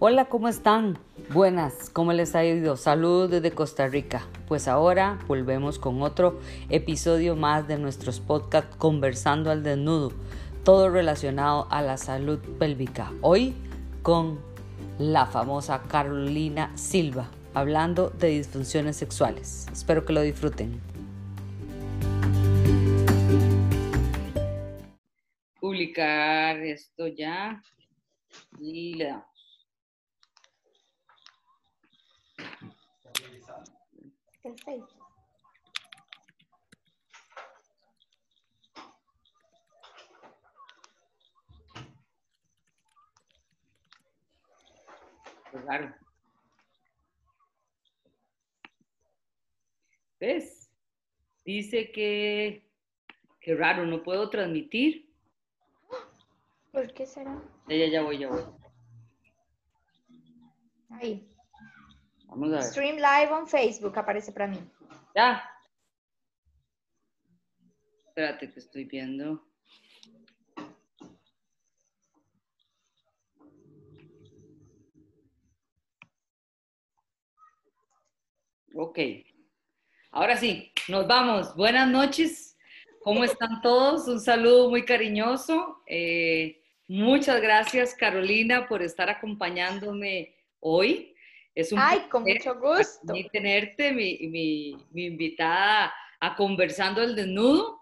Hola, ¿cómo están? Buenas, ¿cómo les ha ido? Saludos desde Costa Rica. Pues ahora volvemos con otro episodio más de nuestros podcasts Conversando al Desnudo, todo relacionado a la salud pélvica. Hoy con la famosa Carolina Silva, hablando de disfunciones sexuales. Espero que lo disfruten. Publicar esto ya y le damos. Perfecto. Qué raro. ¿Ves? Dice que, qué raro, no puedo transmitir. ¿Por qué será? Ya, ya, ya voy, ya voy. Ahí. Vamos a ver. Stream live on Facebook aparece para mí. Ya. Espérate que estoy viendo. Ok. Ahora sí, nos vamos. Buenas noches. ¿Cómo están todos? Un saludo muy cariñoso. Eh, muchas gracias, Carolina, por estar acompañándome hoy. Es un Ay, con mucho gusto. mí tenerte, mi, mi- mi invitada a Conversando el Desnudo.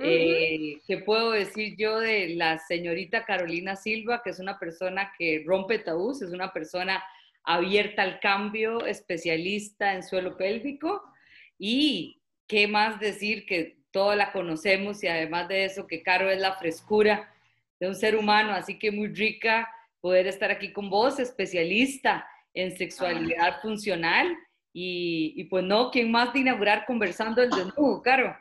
Eh, ¿Qué puedo decir yo de la señorita Carolina Silva, que es una persona que rompe tabús, es una persona abierta al cambio, especialista en suelo pélvico? Y qué más decir que todos la conocemos y además de eso que Caro es la frescura de un ser humano, así que muy rica poder estar aquí con vos, especialista en sexualidad funcional. Y, y pues no, ¿quién más de inaugurar conversando el desnudo, Caro?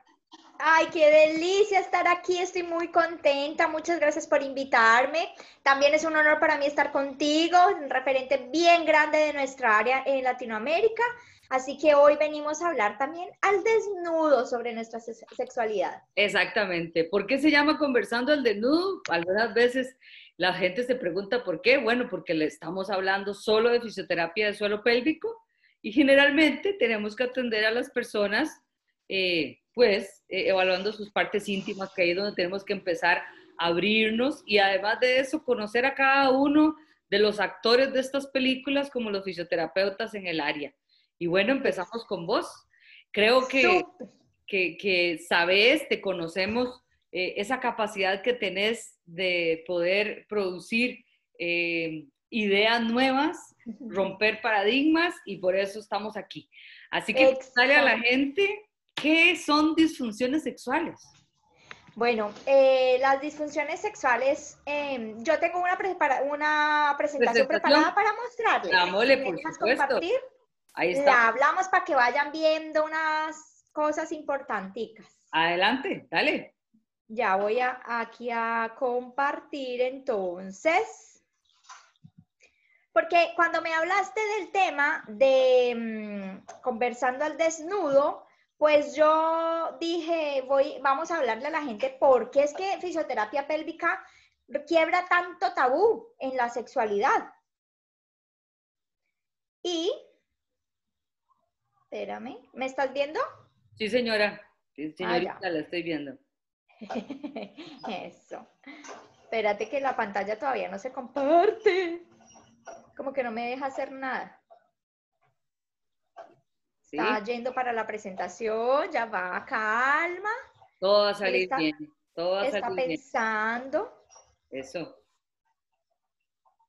Ay, qué delicia estar aquí, estoy muy contenta, muchas gracias por invitarme. También es un honor para mí estar contigo, un referente bien grande de nuestra área en Latinoamérica. Así que hoy venimos a hablar también al desnudo sobre nuestra se- sexualidad. Exactamente. ¿Por qué se llama conversando el desnudo? Algunas veces la gente se pregunta por qué. Bueno, porque le estamos hablando solo de fisioterapia de suelo pélvico y generalmente tenemos que atender a las personas, eh, pues, eh, evaluando sus partes íntimas, que ahí es donde tenemos que empezar a abrirnos y además de eso, conocer a cada uno de los actores de estas películas como los fisioterapeutas en el área. Y bueno, empezamos con vos. Creo que que, que sabes, te conocemos, eh, esa capacidad que tenés de poder producir eh, ideas nuevas, romper paradigmas y por eso estamos aquí. Así que sale a la gente qué son disfunciones sexuales. Bueno, eh, las disfunciones sexuales, eh, yo tengo una, prepara- una presentación, Presentación. preparada para mostrarles. Dámosle, ¿Me por supuesto. compartir? Ahí La está. hablamos para que vayan viendo unas cosas importanticas. Adelante, dale. Ya voy a, aquí a compartir entonces. Porque cuando me hablaste del tema de mm, conversando al desnudo, pues yo dije, voy, vamos a hablarle a la gente por qué es que fisioterapia pélvica quiebra tanto tabú en la sexualidad. Y, espérame, ¿me estás viendo? Sí, señora. Sí, señorita, Ah, la estoy viendo. Eso. Espérate que la pantalla todavía no se comparte. Como que no me deja hacer nada. Sí, Está yendo para la presentación, ya va, calma. todo va a salir está- bien. Todo va a Está salir bien. pensando. Eso.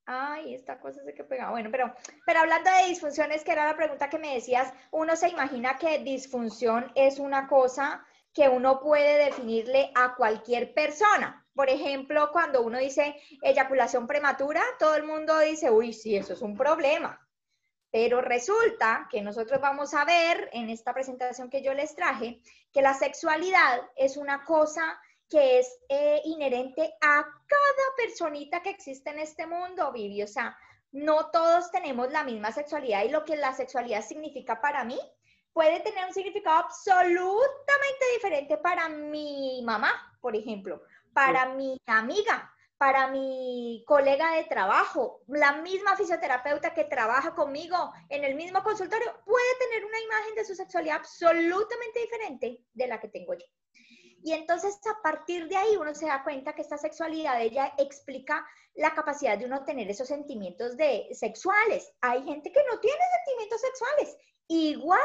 Ay, esta cosa se que pega. Bueno, pero, pero hablando de disfunciones, que era la pregunta que me decías, uno se imagina que disfunción es una cosa que uno puede definirle a cualquier persona. Por ejemplo, cuando uno dice eyaculación prematura, todo el mundo dice, uy, sí, eso es un problema. Pero resulta que nosotros vamos a ver en esta presentación que yo les traje que la sexualidad es una cosa que es eh, inherente a cada personita que existe en este mundo, Vivi. O sea, no todos tenemos la misma sexualidad y lo que la sexualidad significa para mí puede tener un significado absolutamente diferente para mi mamá, por ejemplo, para mi amiga, para mi colega de trabajo, la misma fisioterapeuta que trabaja conmigo en el mismo consultorio, puede tener una imagen de su sexualidad absolutamente diferente de la que tengo yo. Y entonces a partir de ahí uno se da cuenta que esta sexualidad ella explica la capacidad de uno tener esos sentimientos de sexuales. Hay gente que no tiene sentimientos sexuales, igual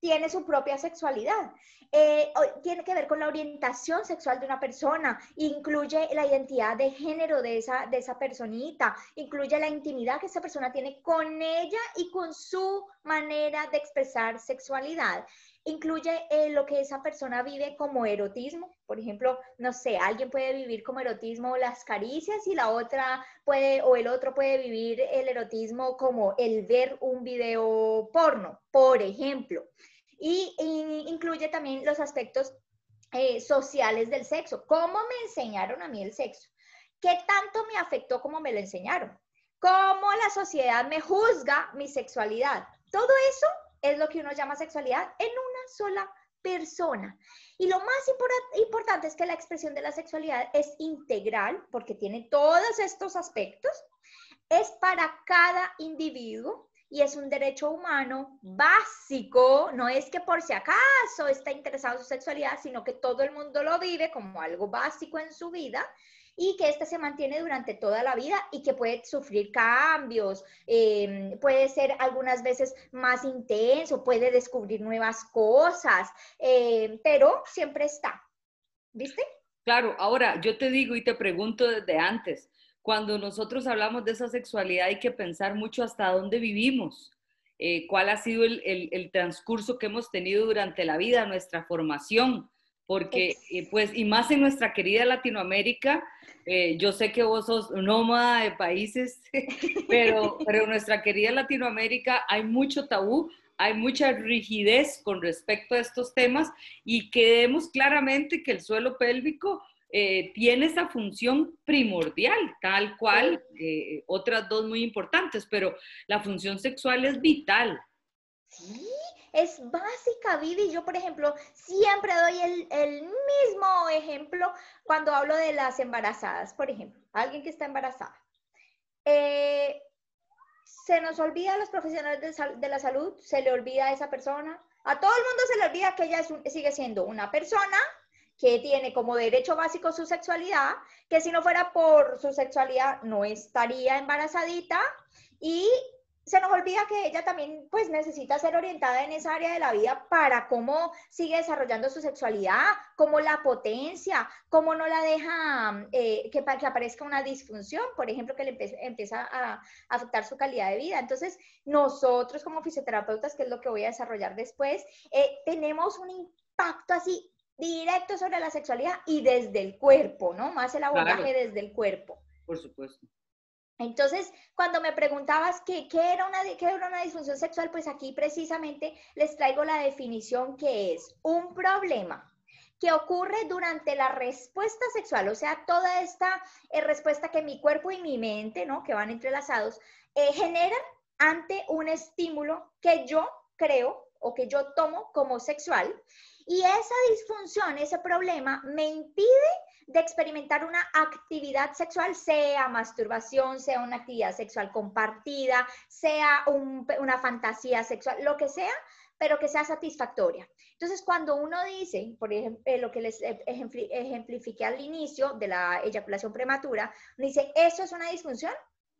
tiene su propia sexualidad. Eh, tiene que ver con la orientación sexual de una persona, incluye la identidad de género de esa, de esa personita, incluye la intimidad que esa persona tiene con ella y con su manera de expresar sexualidad incluye eh, lo que esa persona vive como erotismo. Por ejemplo, no sé, alguien puede vivir como erotismo las caricias y la otra puede, o el otro puede vivir el erotismo como el ver un video porno, por ejemplo y, incluye también los aspectos eh, sociales del sexo. ¿Cómo me enseñaron a mí el sexo? ¿Qué tanto me afectó como me lo enseñaron? ¿Cómo la sociedad me juzga mi sexualidad? Todo eso es lo que uno llama sexualidad en una sola persona. Y lo más importante es que la expresión de la sexualidad es integral porque tiene todos estos aspectos. Es para cada individuo y es un derecho humano básico, no es que por si acaso está interesado en su sexualidad, sino que todo el mundo lo vive como algo básico en su vida y que éste se mantiene durante toda la vida y que puede sufrir cambios, em, puede ser algunas veces más intenso, puede descubrir nuevas cosas, em, pero siempre está. ¿Viste? Claro, ahora yo te digo y te pregunto desde antes, cuando nosotros hablamos de esa sexualidad hay que pensar mucho hasta dónde vivimos, eh, cuál ha sido el, transcurso que hemos tenido durante la vida, nuestra formación, porque eh, pues, y más en nuestra querida Latinoamérica, eh, yo sé que vos sos nómada de países, pero, pero en nuestra querida Latinoamérica hay mucho tabú, hay mucha rigidez con respecto a estos temas y que vemos claramente que el suelo pélvico eh, tiene esa función primordial, tal cual eh, otras dos muy importantes, pero la función sexual es vital. Sí, es básica, Vivi. Yo, por ejemplo, siempre doy el, el, mismo ejemplo cuando hablo de las embarazadas, por ejemplo, alguien que está embarazada. Eh, se nos olvida a los profesionales de, la salud, se le olvida a esa persona, a todo el mundo se le olvida que ella sigue siendo una persona que tiene como derecho básico su sexualidad, que si no fuera por su sexualidad no estaría embarazadita y se nos olvida que ella también pues necesita ser orientada en esa área de la vida para cómo sigue desarrollando su sexualidad, cómo la potencia, cómo no la deja eh, que, que aparezca una disfunción, por ejemplo, que le empieza a, afectar su calidad de vida. Entonces, nosotros como fisioterapeutas, que es lo que voy a desarrollar después, eh, tenemos un impacto así directo sobre la sexualidad y desde el cuerpo, ¿no? Más el abordaje desde el cuerpo. Por supuesto. Entonces, cuando me preguntabas qué, era una, qué era una disfunción sexual, pues aquí precisamente les traigo la definición que es un problema que ocurre durante la respuesta sexual, o sea, toda esta eh, respuesta que mi cuerpo y mi mente, ¿no? Que van entrelazados, eh, generan ante un estímulo que yo creo o que yo tomo como sexual y esa disfunción, ese problema, me impide de experimentar una actividad sexual, sea masturbación, sea una actividad sexual compartida, sea una fantasía sexual, lo que sea, pero que sea satisfactoria. Entonces, cuando uno dice, por ejemplo, eh, lo que les ejemplifiqué al inicio de la eyaculación prematura, dice, ¿eso es una disfunción?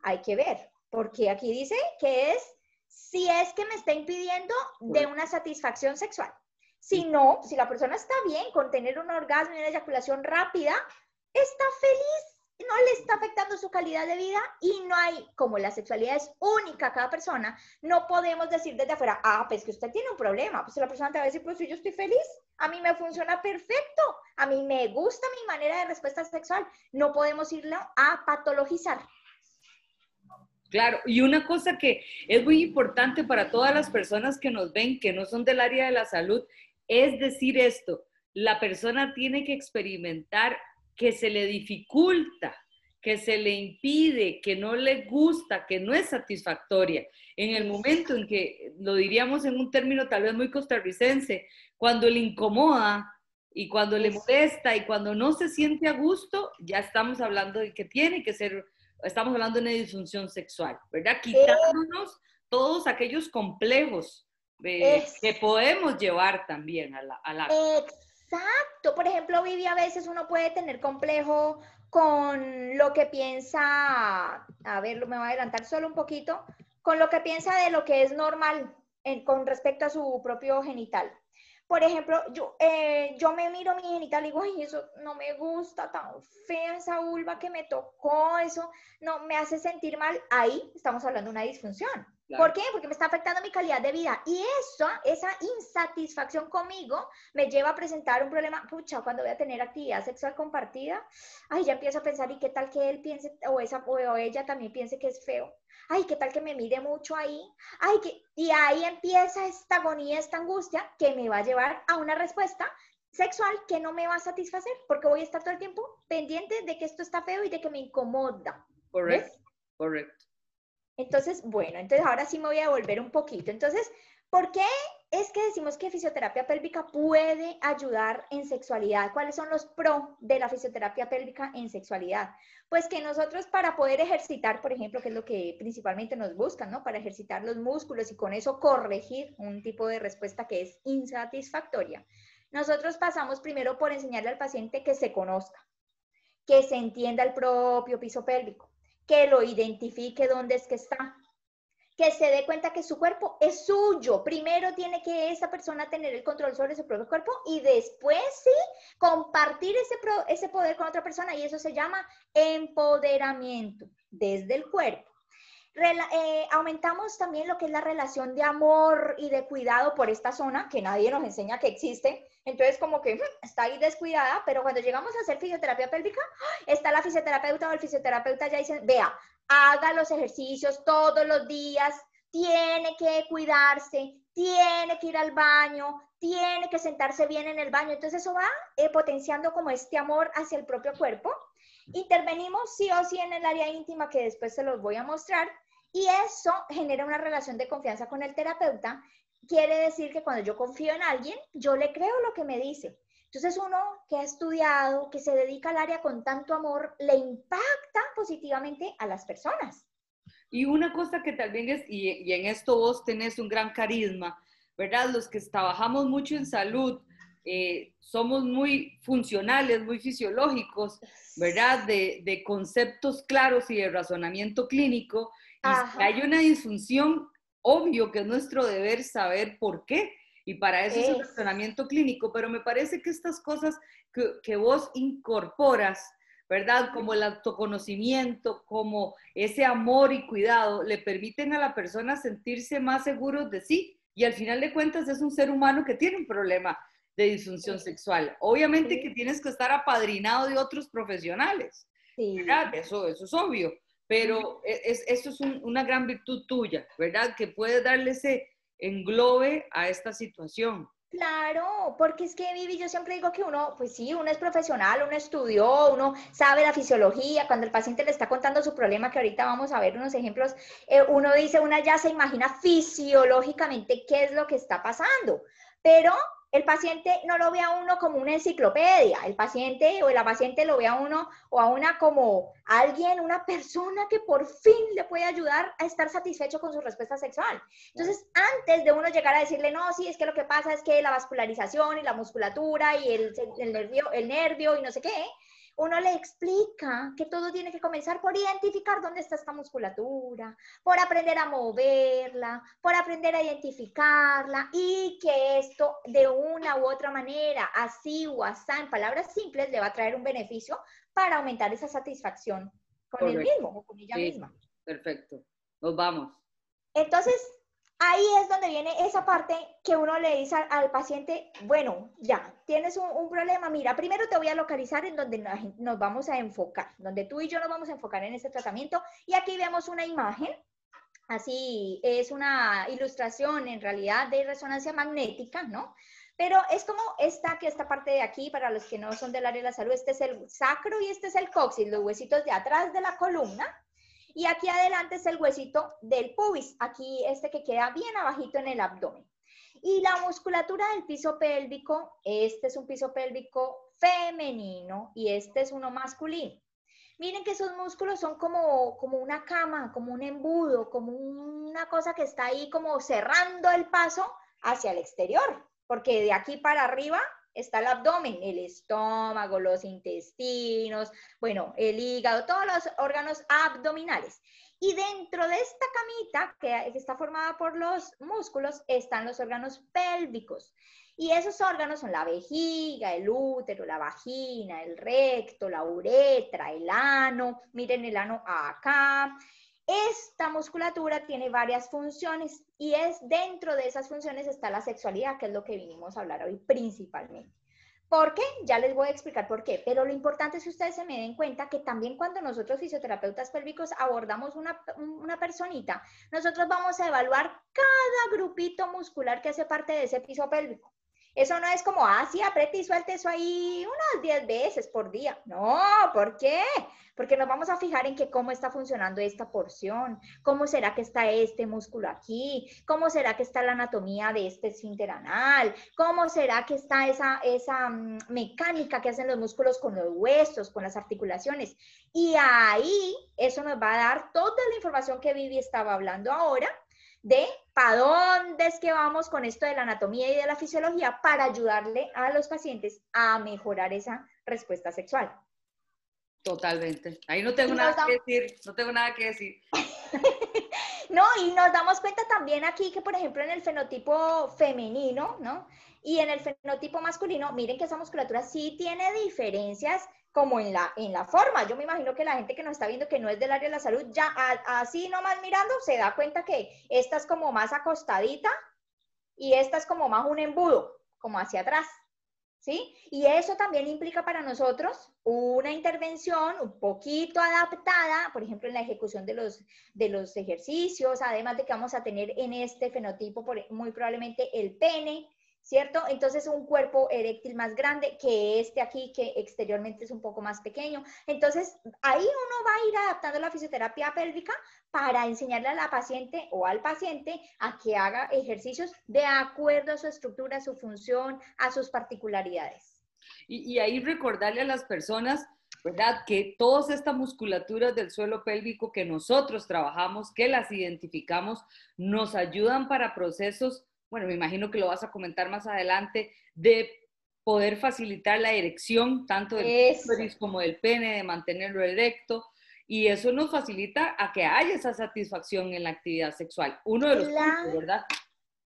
Hay que ver, porque aquí dice que es si es que me está impidiendo de una satisfacción sexual. Si no, si la persona está bien con tener un orgasmo y una eyaculación rápida, está feliz, no le está afectando su calidad de vida y no hay, como la sexualidad es única cada persona, no podemos decir desde afuera, ah, pues que usted tiene un problema, pues la persona te va a decir, pues yo estoy feliz, a mí me funciona perfecto, a mí me gusta mi manera de respuesta sexual, no podemos irlo a patologizar. Claro, y una cosa que es muy importante para todas las personas que nos ven, que no son del área de la salud, es decir esto, la persona tiene que experimentar que se le dificulta, que se le impide, que no le gusta, que no es satisfactoria. En el momento en que, lo diríamos en un término tal vez muy costarricense, cuando le incomoda Y cuando le molesta y cuando no se siente a gusto, ya estamos hablando de que tiene que ser, estamos hablando de una disfunción sexual, ¿verdad? Quitándonos todos aquellos complejos que podemos llevar también a la, a Exacto. Por ejemplo, Vivi, a veces uno puede tener complejo con lo que piensa, a ver, me voy a adelantar solo un poquito, con lo que piensa de lo que es normal con respecto a su propio genital. Por ejemplo, yo, eh, yo me miro mi genital y digo, ay, eso no me gusta, tan fea esa vulva que me tocó, eso no me hace sentir mal. Ahí estamos hablando de una disfunción. ¿Por qué? Porque me está afectando mi calidad de vida. Y eso, esa insatisfacción conmigo me lleva a presentar un problema. Pucha, cuando voy a tener actividad sexual compartida, ay, ya empiezo a pensar, ¿y qué tal que él piense, o, esa, o ella también piense que es feo? Ay, ¿qué tal que me mire mucho ahí? Ay, que... Y ahí empieza esta agonía, esta angustia que me va a llevar a una respuesta sexual que no me va a satisfacer, porque voy a estar todo el tiempo pendiente de que esto está feo y de que me incomoda. Correcto, correcto. Entonces, bueno, entonces ahora sí me voy a volver un poquito. Entonces, ¿por qué es que decimos que fisioterapia pélvica puede ayudar en sexualidad? ¿Cuáles son los pro de la fisioterapia pélvica en sexualidad? Pues que nosotros para poder ejercitar, por ejemplo, que es lo que principalmente nos buscan, ¿no? Para ejercitar los músculos y con eso corregir un tipo de respuesta que es insatisfactoria. Nosotros pasamos primero por enseñarle al paciente que se conozca, que se entienda el propio piso pélvico que lo identifique dónde es que está, que se dé cuenta que su cuerpo es suyo. Primero tiene que esa persona tener el control sobre su propio cuerpo y después sí compartir ese, ese poder con otra persona y eso se llama empoderamiento desde el cuerpo. Eh, aumentamos también lo que es la relación de amor y de cuidado por esta zona, que nadie nos enseña que existe. Entonces, como que hmm, está ahí descuidada, pero cuando llegamos a hacer fisioterapia pélvica, está la fisioterapeuta o el fisioterapeuta ya dice, vea, haga los ejercicios todos los días, tiene que cuidarse, tiene que ir al baño, tiene que sentarse bien en el baño. Entonces, eso va eh, potenciando como este amor hacia el propio cuerpo. Intervenimos sí o sí en el área íntima, que después se los voy a mostrar, y eso genera una relación de confianza con el terapeuta. Quiere decir que cuando yo confío en alguien, yo le creo lo que me dice. Entonces uno que ha estudiado, que se dedica al área con tanto amor, le impacta positivamente a las personas. Y una cosa que también es, y, en esto vos tenés un gran carisma, ¿verdad? Los que trabajamos mucho en salud, eh, somos muy funcionales, muy fisiológicos, ¿verdad? De, de, conceptos claros y de razonamiento clínico. Y hay una disfunción, obvio que es nuestro deber saber por qué. Y para eso es, el razonamiento clínico. Pero me parece que estas cosas que, que vos incorporas, ¿verdad? Como el autoconocimiento, como ese amor y cuidado, le permiten a la persona sentirse más seguro de sí. Y al final de cuentas es un ser humano que tiene un problema de disfunción sexual. Obviamente que tienes que estar apadrinado de otros profesionales. ¿verdad? Eso, eso es obvio pero e, es, eso es una gran virtud tuya, ¿verdad? Que puedes darle ese englobe a esta situación. Claro, porque es que Vivi, yo siempre digo que uno, pues sí, uno es profesional, uno estudió, uno sabe la fisiología, cuando el paciente le está contando su problema, que ahorita vamos a ver unos ejemplos, eh, uno dice, una ya se imagina fisiológicamente qué es lo que está pasando, pero el paciente no lo ve a uno como una enciclopedia, el paciente o la paciente lo ve a uno o a una como alguien, una persona que por fin le puede ayudar a estar satisfecho con su respuesta sexual. Entonces, antes de uno llegar a decirle, no, sí, es que lo que pasa es que la vascularización y la musculatura y el, el nervio, el nervio y no sé qué, uno le explica que todo tiene que comenzar por identificar dónde está esta musculatura, por aprender a moverla, por aprender a identificarla y que esto de una u otra manera, así o así, en palabras simples, le va a traer un beneficio para aumentar esa satisfacción con el mismo o con ella misma. Perfecto. Nos vamos. Entonces, ahí es donde viene esa parte que uno le dice al, paciente, bueno, ya, tienes un, problema, mira, primero te voy a localizar en donde nos, vamos a enfocar, donde tú y yo nos vamos a enfocar en ese tratamiento. Y aquí vemos una imagen, así es una ilustración en realidad de resonancia magnética, ¿no? Pero es como esta, que esta parte de aquí, para los que no son del área de la salud, este es el sacro y este es el coxis, los huesitos de atrás de la columna. Y aquí adelante es el huesito del pubis, aquí este que queda bien abajito en el abdomen. Y la musculatura del piso pélvico, este es un piso pélvico femenino y este es uno masculino. Miren que esos músculos son como, como una cama, como un embudo, como una cosa que está ahí como cerrando el paso hacia el exterior, porque de aquí para arriba está el abdomen, el estómago, los intestinos, bueno, el hígado, todos los órganos abdominales. Y dentro de esta camita, que está formada por los músculos, están los órganos pélvicos. Y esos órganos son la vejiga, el útero, la vagina, el recto, la uretra, el ano. Miren el ano acá. Esta musculatura tiene varias funciones y es dentro de esas funciones está la sexualidad, que es lo que vinimos a hablar hoy principalmente. ¿Por qué? Ya les voy a explicar por qué, pero lo importante es que ustedes se me den cuenta que también cuando nosotros fisioterapeutas pélvicos abordamos una, una personita, nosotros vamos a evaluar cada grupito muscular que hace parte de ese piso pélvico. Eso no es como, ah, sí, apriete y suelte eso ahí unas 10 veces por día. No, ¿por qué? Porque nos vamos a fijar en que cómo está funcionando esta porción, cómo será que está este músculo aquí, cómo será que está la anatomía de este esfínter anal, cómo será que está esa, esa mm, mecánica que hacen los músculos con los huesos, con las articulaciones. Y ahí eso nos va a dar toda la información que Vivi estaba hablando ahora de para dónde es que vamos con esto de la anatomía y de la fisiología para ayudarle a los pacientes a mejorar esa respuesta sexual. Totalmente. Ahí no tengo nada que decir, no tengo nada que decir. no, y nos damos cuenta también aquí que, por ejemplo, en el fenotipo femenino, ¿no? Y en el fenotipo masculino, miren que esa musculatura sí tiene diferencias como en la, en la forma. Yo me imagino que la gente que nos está viendo que no es del área de la salud, ya así nomás mirando, se da cuenta que esta es como más acostadita y esta es como más un embudo, como hacia atrás. ¿Sí? Y eso también implica para nosotros una intervención un poquito adaptada, por ejemplo, en la ejecución de los, de los ejercicios, además de que vamos a tener en este fenotipo muy probablemente el pene, ¿cierto? Entonces un cuerpo eréctil más grande que este aquí, que exteriormente es un poco más pequeño. Entonces ahí uno va a ir adaptando la fisioterapia pélvica para enseñarle a la paciente o al paciente a que haga ejercicios de acuerdo a su estructura, a su función, a sus particularidades. Y, ahí recordarle a las personas ¿verdad? Que todas estas musculaturas del suelo pélvico que nosotros trabajamos, que las identificamos, nos ayudan para procesos bueno, me imagino que lo vas a comentar más adelante, de poder facilitar la erección tanto del clítoris como del pene, de mantenerlo erecto. Y eso nos facilita a que haya esa satisfacción en la actividad sexual. Uno de los puntos, ¿verdad?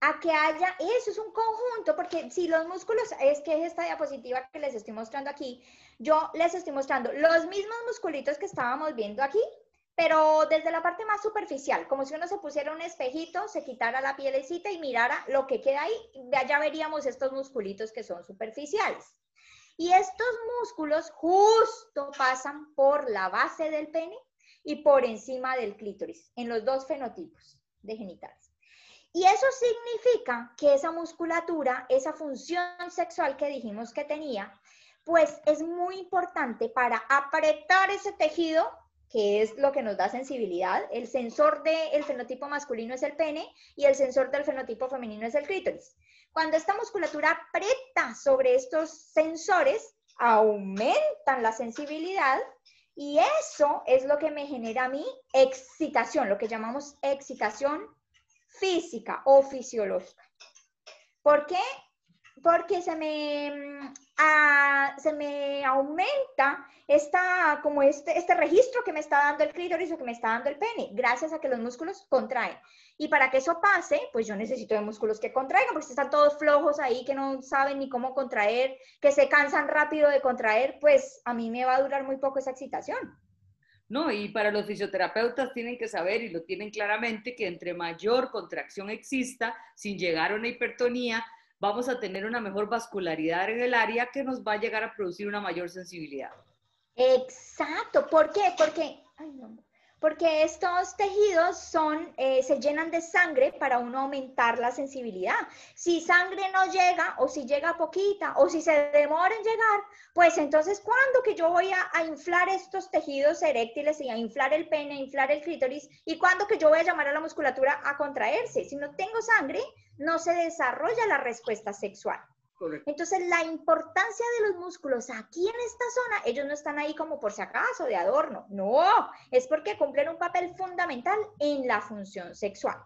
A que haya, eso es un conjunto, porque si los músculos, es que es esta diapositiva que les estoy mostrando aquí, yo les estoy mostrando los mismos musculitos que estábamos viendo aquí, pero desde la parte más superficial, como si uno se pusiera un espejito, se quitara la pielecita y mirara lo que queda ahí, ya veríamos estos musculitos que son superficiales. Y estos músculos justo pasan por la base del pene y por encima del clítoris, en los dos fenotipos de genitales. Y eso significa que esa musculatura, esa función sexual que dijimos que tenía, pues es muy importante para apretar ese tejido que es lo que nos da sensibilidad. El sensor del fenotipo masculino es el pene y el sensor del fenotipo femenino es el clítoris. Cuando esta musculatura aprieta sobre estos sensores, aumentan la sensibilidad y eso es lo que me genera a mí excitación, lo que llamamos excitación física o fisiológica. ¿Por qué? Porque se me mm, se me aumenta esta, como este, este registro que me está dando el clítoris o que me está dando el pene, gracias a que los músculos contraen. Y para que eso pase, pues yo necesito de músculos que contraigan, porque si están todos flojos ahí, que no saben ni cómo contraer, que se cansan rápido de contraer, pues a mí me va a durar muy poco esa excitación. No, y para los fisioterapeutas tienen que saber y lo tienen claramente que entre mayor contracción exista, sin llegar a una hipertonía, vamos a tener una mejor vascularidad en el área que nos va a llegar a producir una mayor sensibilidad. Exacto. ¿Por qué? Porque, porque estos tejidos son, eh, se llenan de sangre para uno aumentar la sensibilidad. Si sangre no llega o si llega poquita o si se demora en llegar, pues entonces ¿cuándo que yo voy a, inflar estos tejidos eréctiles y a inflar el pene, a inflar el clítoris y cuándo que yo voy a llamar a la musculatura a contraerse. Si no tengo sangre, no se desarrolla la respuesta sexual. Entonces, la importancia de los músculos aquí en esta zona, ellos no están ahí como por si acaso, de adorno. No, es porque cumplen un papel fundamental en la función sexual.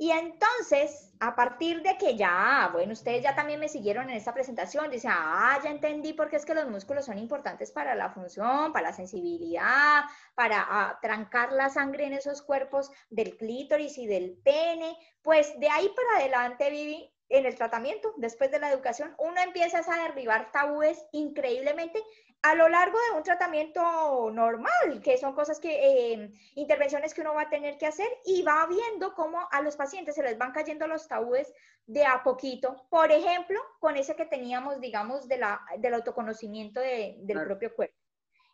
Y entonces, a partir de que ya, bueno, ustedes ya también me siguieron en esta presentación, dice, ah, ya entendí por qué es que los músculos son importantes para la función, para la sensibilidad, para ah, trancar la sangre en esos cuerpos del clítoris y del pene. Pues de ahí para adelante, Vivi, en el tratamiento, después de la educación, uno empieza a derribar tabúes increíblemente a lo largo de un tratamiento normal, que son cosas que, eh, intervenciones que uno va a tener que hacer y va viendo cómo a los pacientes se les van cayendo los tabúes de a poquito. Por ejemplo, con ese que teníamos, digamos, de la, del autoconocimiento del propio cuerpo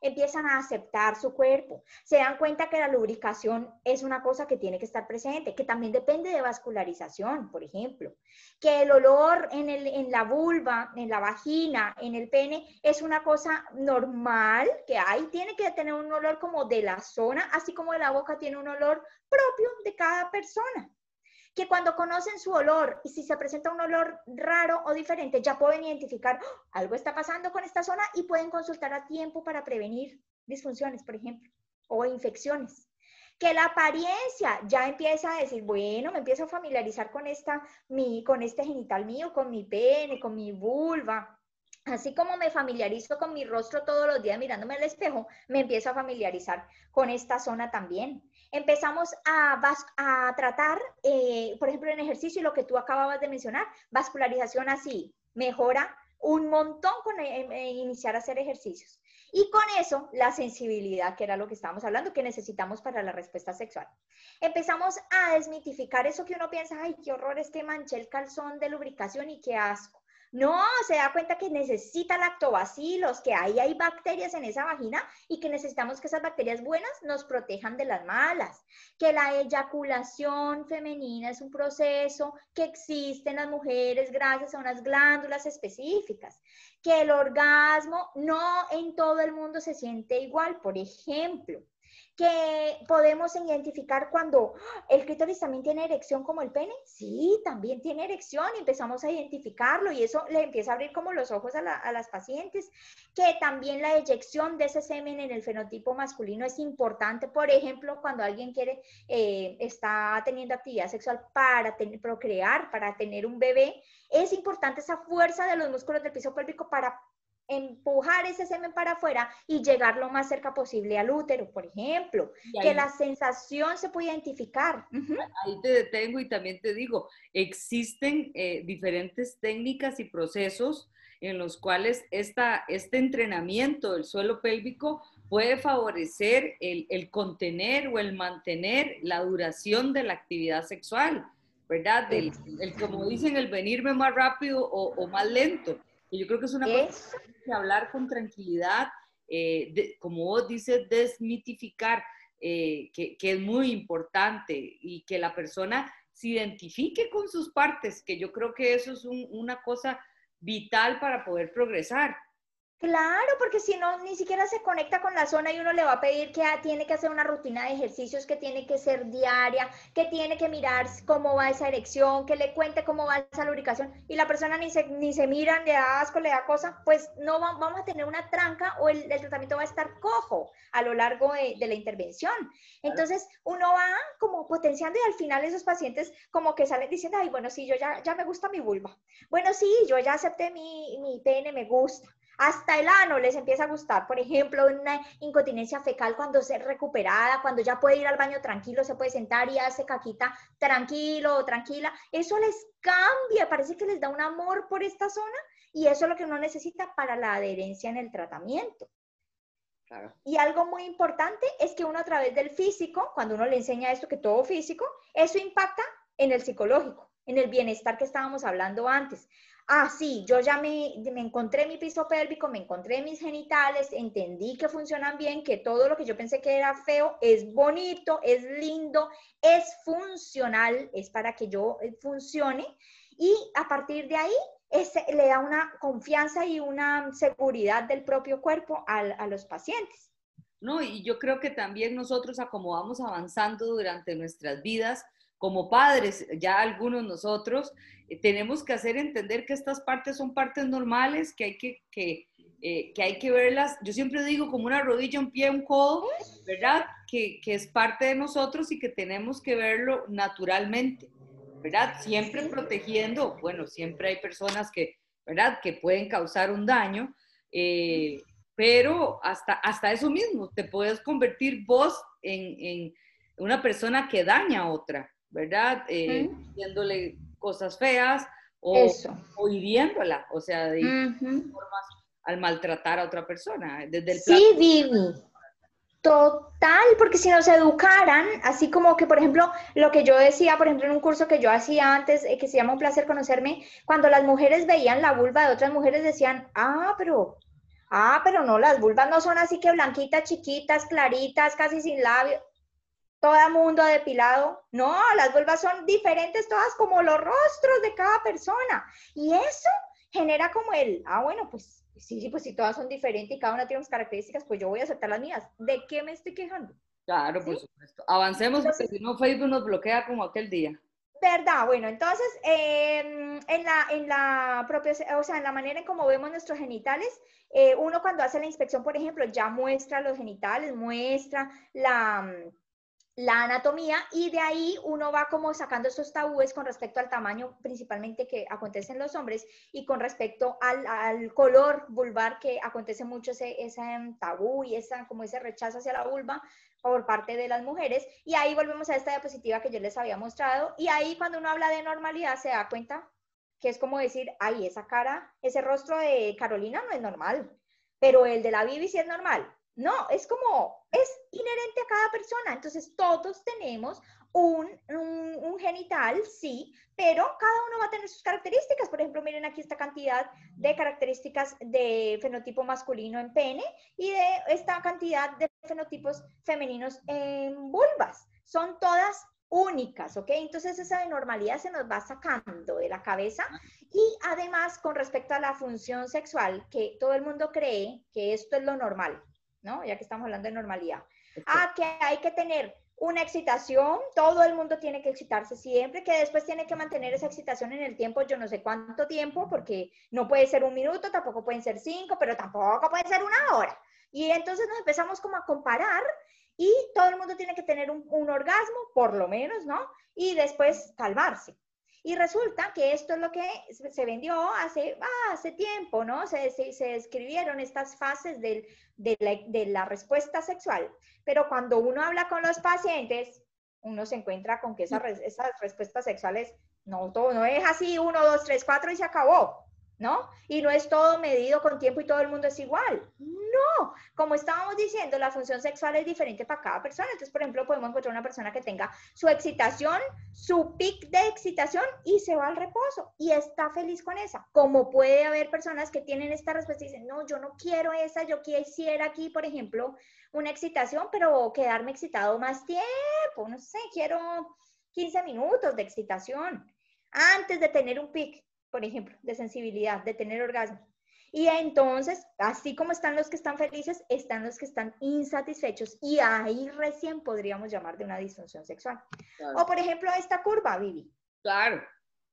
empiezan a aceptar su cuerpo, se dan cuenta que la lubricación es una cosa que tiene que estar presente, que también depende de vascularización, por ejemplo, que el olor en, el, en la vulva, en la vagina, en el pene, es una cosa normal que hay, tiene que tener un olor como de la zona, así como la boca tiene un olor propio de cada persona que cuando conocen su olor y si se presenta un olor raro o diferente, ya pueden identificar ¡Oh! algo está pasando con esta zona y pueden consultar a tiempo para prevenir disfunciones, por ejemplo, o infecciones. Que la apariencia ya empieza a decir, bueno, me empiezo a familiarizar con, esta, mi, con este genital mío, con mi pene, con mi vulva, Así como me familiarizo con mi rostro todos los días mirándome al espejo, me empiezo a familiarizar con esta zona también empezamos a, a tratar, eh, por ejemplo, en ejercicio, lo que tú acababas de mencionar, vascularización así, mejora un montón con eh, eh, iniciar a hacer ejercicios. Y con eso, la sensibilidad, que era lo que estábamos hablando, que necesitamos para la respuesta sexual. Empezamos a desmitificar eso que uno piensa, ay, qué horror es que manché el calzón de lubricación y qué asco. No, se da cuenta que necesita lactobacilos, que ahí hay bacterias en esa vagina y que necesitamos que esas bacterias buenas nos protejan de las malas. Que la eyaculación femenina es un proceso que existe en las mujeres gracias a unas glándulas específicas. Que el orgasmo no en todo el mundo se siente igual. Por ejemplo, que podemos identificar cuando el clítoris también tiene erección como el pene. Sí, también tiene erección y empezamos a identificarlo y eso le empieza a abrir como los ojos a, las pacientes. Que también la eyección de ese semen en el fenotipo masculino es importante. Por ejemplo, cuando alguien quiere, eh, está teniendo actividad sexual para procrear, para tener un bebé, es importante esa fuerza de los músculos del piso pélvico para empujar ese semen para afuera y llegar lo más cerca posible al útero, por ejemplo, que la sensación se puede identificar. Ahí te detengo y también te digo, existen eh, diferentes técnicas y procesos en los cuales esta, este entrenamiento del suelo pélvico puede favorecer el, el, contener o el mantener la duración de la actividad sexual, ¿verdad? Del, el, como dicen, el venirme más rápido o, o más lento. Y yo creo que es una cosa que hablar con tranquilidad, eh, como vos dices, desmitificar, eh, que, que, es muy importante y que la persona se identifique con sus partes, que yo creo que eso es una cosa vital para poder progresar. Claro, porque si no, ni siquiera se conecta con la zona y uno le va a pedir que tiene que hacer una rutina de ejercicios que tiene que ser diaria, que tiene que mirar cómo va esa erección, que le cuente cómo va esa lubricación y la persona ni se, ni se mira, le da asco, le da cosa, pues no vamos a tener una tranca o el, tratamiento va a estar cojo a lo largo de, la intervención. Entonces uno va como potenciando y al final esos pacientes como que salen diciendo, ay, bueno, sí, yo ya, ya me gusta mi vulva. Bueno, sí, yo ya acepté mi, mi pene, me gusta hasta el ano les empieza a gustar. Por ejemplo, una incontinencia fecal cuando se recuperada, cuando ya puede ir al baño tranquilo, se puede sentar y hace caquita tranquilo o tranquila. Eso les cambia, parece que les da un amor por esta zona y eso es lo que uno necesita para la adherencia en el tratamiento. Y algo muy importante es que uno a través del físico, cuando uno le enseña esto, que todo físico, eso impacta en el psicológico, en el bienestar que estábamos hablando antes ah, sí, yo ya me, me, encontré mi piso pélvico, me encontré mis genitales, entendí que funcionan bien, que todo lo que yo pensé que era feo es bonito, es lindo, es funcional, es para que yo eh, funcione. Y a partir de ahí le da una confianza y una seguridad del propio cuerpo a, a los pacientes. No, y yo creo que también nosotros, como vamos avanzando durante nuestras vidas, como padres, ya algunos nosotros, tenemos que hacer entender que estas partes son partes normales, que hay que, que, eh, que, hay que verlas, yo siempre digo como una rodilla, un pie, un codo, ¿verdad? Que, que es parte de nosotros y que tenemos que verlo naturalmente, ¿verdad? Siempre protegiendo, bueno, siempre hay personas que, ¿verdad? Que pueden causar un daño, eh, pero hasta, hasta eso mismo, te puedes convertir vos en, en una persona que daña a otra, ¿verdad? Eh, Diciéndole cosas feas o, o, hiriéndola, o sea, de formas al maltratar a otra persona. Desde el sí, Vivi. Total, porque si nos educaran, así como que, por ejemplo, lo que yo decía, por ejemplo, en un curso que yo hacía antes, eh, que se llama Un placer conocerme, cuando las mujeres veían la vulva de otras mujeres decían, ah, pero, ah, pero no, las vulvas no son así que blanquitas, chiquitas, claritas, casi sin labios todo mundo depilado. No, las vulvas son diferentes todas como los rostros de cada persona. Y eso genera como el, ah, bueno, pues sí, sí, pues si todas son diferentes y cada una tiene unas características, pues yo voy a aceptar las mías. ¿De qué me estoy quejando? Claro, por supuesto. Avancemos porque si no Facebook nos bloquea como aquel día. ¿Verdad? Bueno, entonces, em, en, la, en la propia, o sea, en la manera en cómo vemos nuestros genitales, eh, uno cuando hace la inspección, por ejemplo, ya muestra los genitales, muestra la, la anatomía y de ahí uno va como sacando esos tabúes con respecto al tamaño principalmente que acontece en los hombres y con respecto al, color vulvar que acontece mucho ese, ese tabú y esa, como ese rechazo hacia la vulva por parte de las mujeres y ahí volvemos a esta diapositiva que yo les había mostrado y ahí cuando uno habla de normalidad se da cuenta que es como decir, ay, esa cara, ese rostro de Carolina no es normal, pero el de la Bibi sí es normal. No, es como, es inherente a cada persona. Entonces, todos tenemos un, genital, sí, pero cada uno va a tener sus características. Por ejemplo, miren aquí esta cantidad de características de fenotipo masculino en pene y de esta cantidad de fenotipos femeninos en vulvas. Son todas únicas, ¿ok? Entonces esa normalidad se nos va sacando de la cabeza y además con respecto a la función sexual, que todo el mundo cree que esto es lo normal, ¿no? Ya que estamos hablando de normalidad. Ah, que hay que tener una excitación, todo el mundo tiene que excitarse siempre, que después tiene que mantener esa excitación en el tiempo, yo no sé cuánto tiempo, porque no puede ser un minuto, tampoco pueden ser cinco, pero tampoco puede ser una hora. Y entonces nos empezamos como a comparar y todo el mundo tiene que tener un, un orgasmo, por lo menos, ¿no? Y después calmarse. Y resulta que esto es lo que se vendió hace, ah, hace tiempo, ¿no? Se, se, escribieron estas fases del, de, la, de la respuesta sexual. Pero cuando uno habla con los pacientes, uno se encuentra con que esas, esas respuestas sexuales no, todo, no es así, uno, dos, tres, cuatro y se acabó. ¿No? Y no es todo medido con tiempo y todo el mundo es igual. No, como estábamos diciendo, la función sexual es diferente para cada persona. Entonces, por ejemplo, podemos encontrar una persona que tenga su excitación, su pic de excitación y se va al reposo y está feliz con esa. Como puede haber personas que tienen esta respuesta y dicen, no, yo no quiero esa, yo quisiera aquí, por ejemplo, una excitación, pero quedarme excitado más tiempo, no sé, quiero 15 minutos de excitación antes de tener un pic por ejemplo, de sensibilidad, de tener orgasmo. Y entonces, así como están los que están felices, están los que están insatisfechos y ahí recién podríamos llamar de una disfunción sexual. O por ejemplo, esta curva, Vivi. Claro.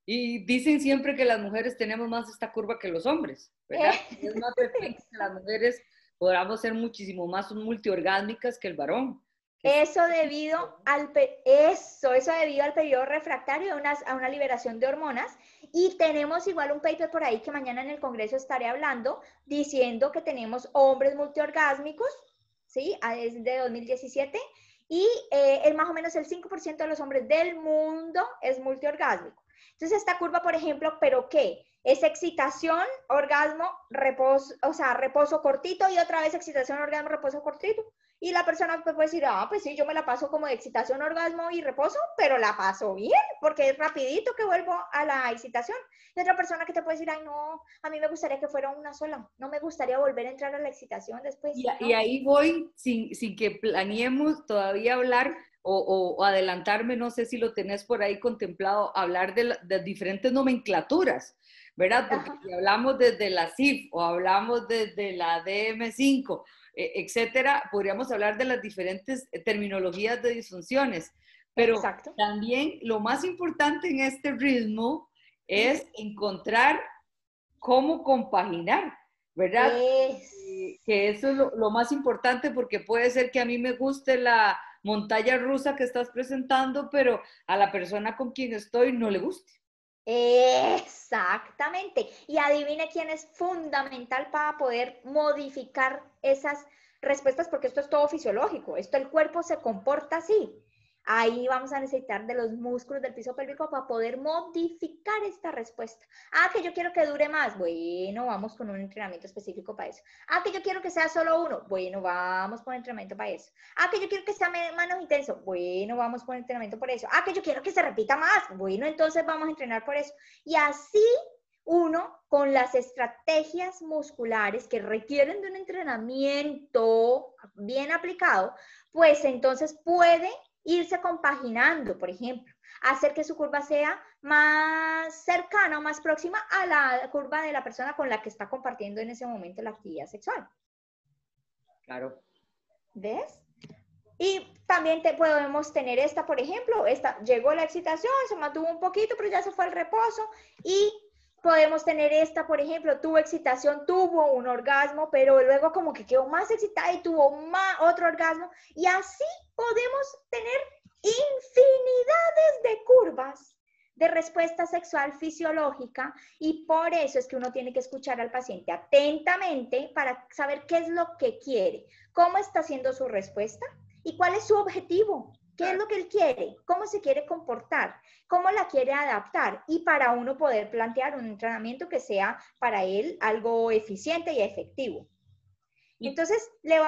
Y dicen siempre que las mujeres tenemos más esta curva que los hombres, ¿verdad? Es más que las mujeres podamos ser muchísimo más multiorgánicas que el varón. Eso debido al, eso, eso debido al periodo refractario a a una liberación de hormonas y tenemos igual un paper por ahí que mañana en el Congreso estaré hablando, diciendo que tenemos hombres multiorgásmicos, ¿sí? Ah, 2017. Y eh, el, más o menos el 5% de los hombres del mundo es multiorgásmico. Entonces, esta curva, por ejemplo, ¿pero qué? Es excitación, orgasmo, reposo, o sea, reposo cortito y otra vez excitación, orgasmo, reposo cortito. Y la persona puede decir, ah, pues sí, yo me la paso como de excitación, orgasmo y reposo, pero la paso bien, porque es rapidito que vuelvo a la excitación. Y otra persona que te puede decir, ay, no, a mí me gustaría que fuera una sola, no me gustaría volver a entrar a la excitación después. Y, y ahí voy, sin, sin, que planeemos todavía hablar o, o, adelantarme, no sé si lo tenés por ahí contemplado, hablar de, de diferentes nomenclaturas. ¿verdad? Porque si hablamos desde la CIF o hablamos desde la DM5 e, etcétera, podríamos hablar de las diferentes eh, terminologías de disfunciones. Pero también lo más importante en este ritmo es encontrar cómo compaginar, ¿verdad? Que eso es lo, más importante porque puede ser que a mí me guste la montaña rusa que estás presentando, pero a la persona con quien estoy no le guste. Exactamente. Y adivine quién es fundamental para poder modificar esas respuestas, porque esto es todo fisiológico, esto el cuerpo se comporta así. Ahí vamos a necesitar de los músculos del piso pélvico para poder modificar esta respuesta. Ah, que yo quiero que dure más. Bueno, vamos con un entrenamiento específico para eso. Ah, que yo quiero que sea solo uno. Bueno, vamos con entrenamiento para eso. Ah, que yo quiero que sea menos intenso. Bueno, vamos con entrenamiento por eso. Ah, que yo quiero que se repita más. Bueno, entonces vamos a entrenar por eso. Y así uno con las estrategias musculares que requieren de un entrenamiento bien aplicado, pues entonces puede irse compaginando, por ejemplo, hacer que su curva sea más cercana o más próxima a la curva de la persona con la que está compartiendo en ese momento la actividad sexual. Claro. ¿Ves? Y también te, podemos tener esta, por ejemplo, esta, llegó la excitación, se mantuvo un poquito, pero ya se fue al reposo y podemos tener esta, por ejemplo, tuvo excitación, tuvo un orgasmo, pero luego como que quedó más excitada y tuvo más, otro orgasmo. Y así podemos tener infinidades de curvas de respuesta sexual fisiológica y por eso es que uno tiene que escuchar al paciente atentamente para saber qué es lo que quiere, cómo está haciendo su respuesta y cuál es su objetivo. ¿Qué es lo que él quiere? ¿Cómo se quiere comportar? ¿Cómo la quiere adaptar? Y para uno poder plantear un entrenamiento que sea para él algo eficiente y efectivo. Entonces, Leo,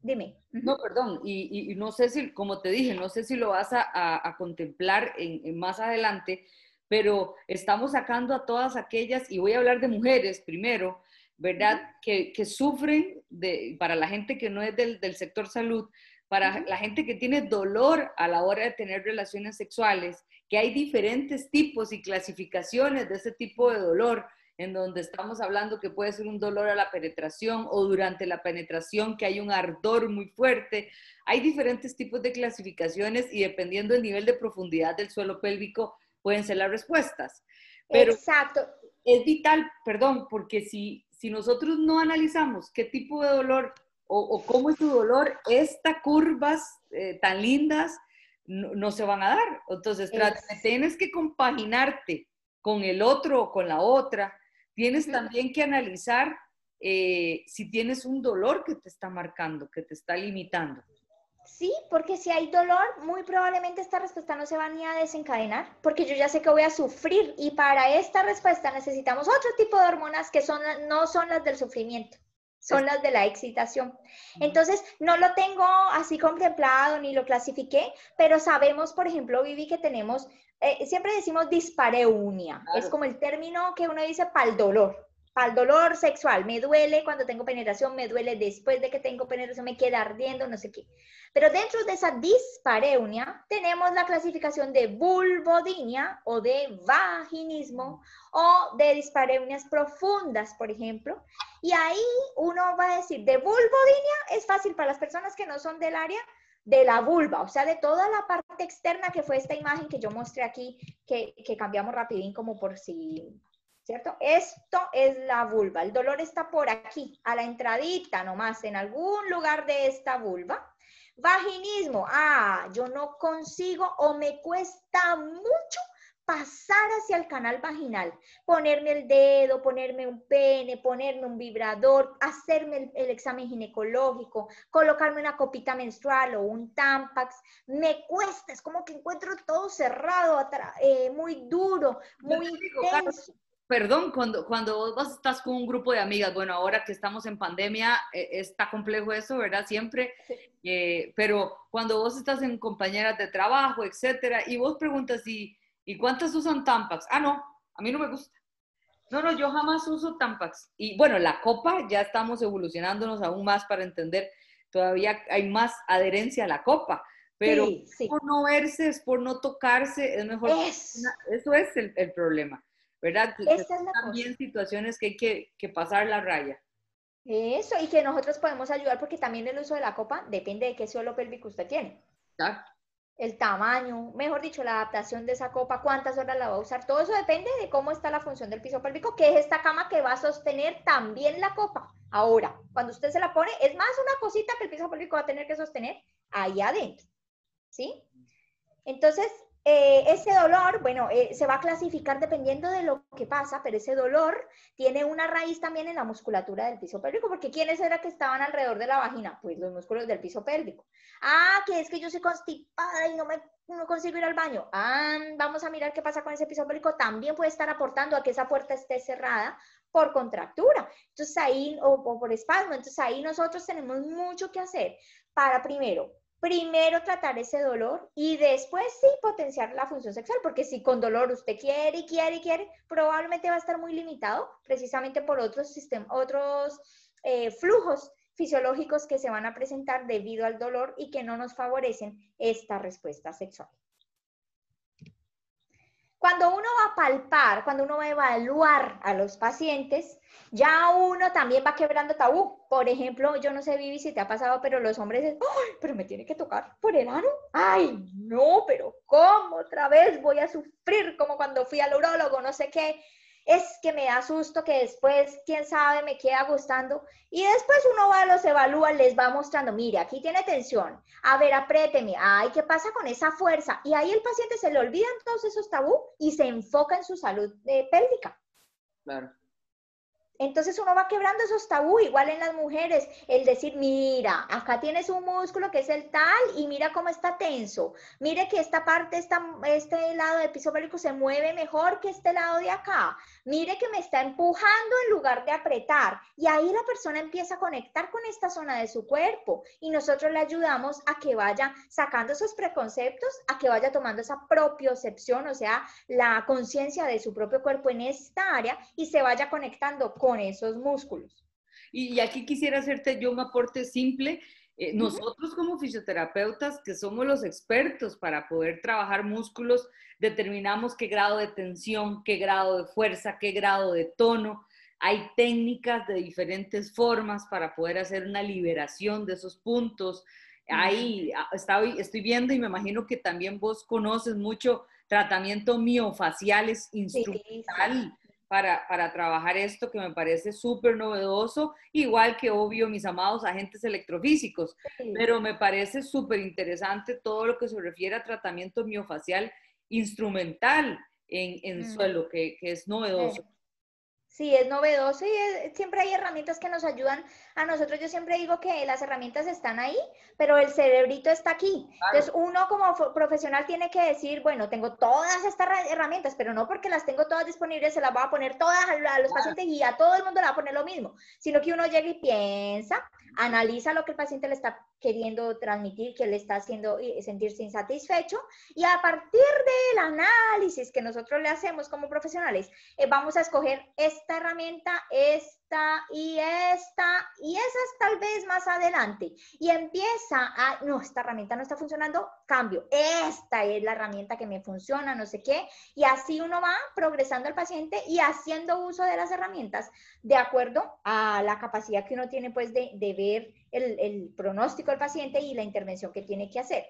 dime. No, perdón, y, no sé si, como te dije, no sé si lo vas a, contemplar en, más adelante, pero estamos sacando a todas aquellas, y voy a hablar de mujeres primero, ¿verdad? que, sufren, de, para la gente que no es del, del sector salud, para la gente que tiene dolor a la hora de tener relaciones sexuales, que hay diferentes tipos y clasificaciones de ese tipo de dolor, en donde estamos hablando que puede ser un dolor a la penetración o durante la penetración que hay un ardor muy fuerte. Hay diferentes tipos de clasificaciones y dependiendo del nivel de profundidad del suelo pélvico pueden ser las respuestas. Pero Exacto. Es vital, perdón, porque si, si nosotros no analizamos qué tipo de dolor o, cómo es tu dolor, estas curvas eh, tan lindas no, se van a dar. Entonces, tienes que compaginarte con el otro o con la otra. Tienes también que analizar eh, si tienes un dolor que te está marcando, que te está limitando. Sí, porque si hay dolor, muy probablemente esta respuesta no se va ni a desencadenar, porque yo ya sé que voy a sufrir y para esta respuesta necesitamos otro tipo de hormonas que son, no son las del sufrimiento son las de la excitación. Entonces, no lo tengo así contemplado ni lo clasifiqué, pero sabemos, por ejemplo, Vivi, que tenemos, eh, siempre decimos dispareunia, es como el término que uno dice para el dolor al dolor sexual, me duele cuando tengo penetración, me duele después de que tengo penetración, me queda ardiendo, no sé qué. Pero dentro de esa dispareunia tenemos la clasificación de vulvodinia o de vaginismo o de dispareunias profundas, por ejemplo. Y ahí uno va a decir, de vulvodinia es fácil para las personas que no son del área de la vulva, o sea, de toda la parte externa que fue esta imagen que yo mostré aquí, que, que cambiamos rapidín como por si ¿cierto? Esto es la vulva. El dolor está por aquí, a la entradita nomás, en algún lugar de esta vulva. Vaginismo, ah, yo no consigo o me cuesta mucho pasar hacia el canal vaginal, ponerme el dedo, ponerme un pene, ponerme un vibrador, hacerme el, examen ginecológico, colocarme una copita menstrual o un tampax, me cuesta, es como que encuentro todo cerrado, eh, muy duro, muy intenso perdón, cuando, cuando vos estás con un grupo de amigas, bueno, ahora que estamos en pandemia, eh, está complejo eso, ¿verdad? Siempre, eh, pero cuando vos estás en compañeras de trabajo, etcétera, y vos preguntas, ¿y, ¿y cuántas usan Tampax? Ah, no, a mí no me gusta. No, no, yo jamás uso Tampax. Y bueno, la copa, ya estamos evolucionándonos aún más para entender, todavía hay más adherencia a la copa, pero por no verse, es por no tocarse, es mejor. Eso es el, el problema. ¿Verdad? También situaciones que hay que, pasar la raya. Eso, y que nosotros podemos ayudar porque también el uso de la copa depende de qué suelo pélvico usted tiene. el tamaño, mejor dicho, la adaptación de esa copa, cuántas horas la va a usar, todo eso depende de cómo está la función del piso pélvico, que es esta cama que va a sostener también la copa. Ahora, cuando usted se la pone, es más una cosita que el piso pélvico va a tener que sostener ahí adentro, ¿sí? Entonces, eh, ese dolor, bueno, eh, se va a clasificar dependiendo de lo que pasa, pero ese dolor tiene una raíz también en la musculatura del piso pélvico, porque ¿quiénes eran que estaban alrededor de la vagina? Pues los músculos del piso pélvico. Ah, que es que yo soy constipada y no me no consigo ir al baño. Ah, vamos a mirar qué pasa con ese piso pélvico. También puede estar aportando a que esa puerta esté cerrada por contractura. Entonces ahí, o, o por espasmo. Entonces ahí nosotros tenemos mucho que hacer para primero primero tratar ese dolor y después sí potenciar la función sexual, porque si con dolor usted quiere y quiere y quiere, probablemente va a estar muy limitado precisamente por otros, sistemas, otros eh, flujos fisiológicos que se van a presentar debido al dolor y que no nos favorecen esta respuesta sexual. Cuando uno va a palpar, cuando uno va a evaluar a los pacientes, ya uno también va quebrando tabú. Por ejemplo, yo no sé, Vivi, si te ha pasado, pero los hombres dicen, ¡ay, pero me tiene que tocar por el ano! ¡Ay, no, pero cómo otra vez voy a sufrir como cuando fui al urólogo, no sé qué! Es que me da susto que después, quién sabe, me queda gustando. Y después uno va, los evalúa, les va mostrando, mire, aquí tiene tensión, a ver, apriéteme, ay, ¿qué pasa con esa fuerza? Y ahí el paciente se le olvidan todos esos tabú y se enfoca en su salud eh, pélvica. Claro. Entonces uno va quebrando esos tabú, igual en las mujeres, el decir, mira, acá tienes un músculo que es el tal y mira cómo está tenso. Mire que esta parte, esta, este lado del piso pélvico se mueve mejor que este lado de acá. Mire que me está empujando en lugar de apretar. Y ahí la persona empieza a conectar con esta zona de su cuerpo y nosotros le ayudamos a que vaya sacando esos preconceptos, a que vaya tomando esa propiocepción, o sea, la conciencia de su propio cuerpo en esta área y se vaya conectando con con esos músculos. Y, aquí quisiera hacerte yo un aporte simple. Eh, nosotros como fisioterapeutas, que somos los expertos para poder trabajar músculos, determinamos qué grado de tensión, qué grado de fuerza, qué grado de tono. Hay técnicas de diferentes formas para poder hacer una liberación de esos puntos. Ahí ah, estoy, estoy viendo y me imagino que también vos conoces mucho tratamiento miofacial, es instrumental para, para trabajar esto que me parece súper novedoso, igual que obvio mis amados agentes electrofísicos, pero me parece súper interesante todo lo que se refiere a tratamiento miofacial instrumental en, en mm. suelo, que, que, es novedoso. Sí, es novedoso y siempre hay herramientas que nos ayudan a nosotros. Yo siempre digo que las herramientas están ahí, pero el cerebrito está aquí. Entonces, uno como profesional tiene que decir, bueno, tengo todas estas herramientas, pero no porque las tengo todas disponibles, se las voy a poner todas a los pacientes y a todo el mundo le va a poner lo mismo, sino que uno llega y piensa, analiza lo que el paciente le está queriendo transmitir, que le está haciendo sentirse insatisfecho y a partir del análisis que nosotros le hacemos como profesionales, eh, vamos a escoger esta herramienta, esta y esta y esas tal vez más adelante y empieza a, no, esta herramienta no está funcionando, cambio, esta es la herramienta que me funciona, no sé qué, y así uno va progresando al paciente y haciendo uso de las herramientas de acuerdo a la capacidad que uno tiene pues de, de ver el, el, pronóstico del paciente y la intervención que tiene que hacer.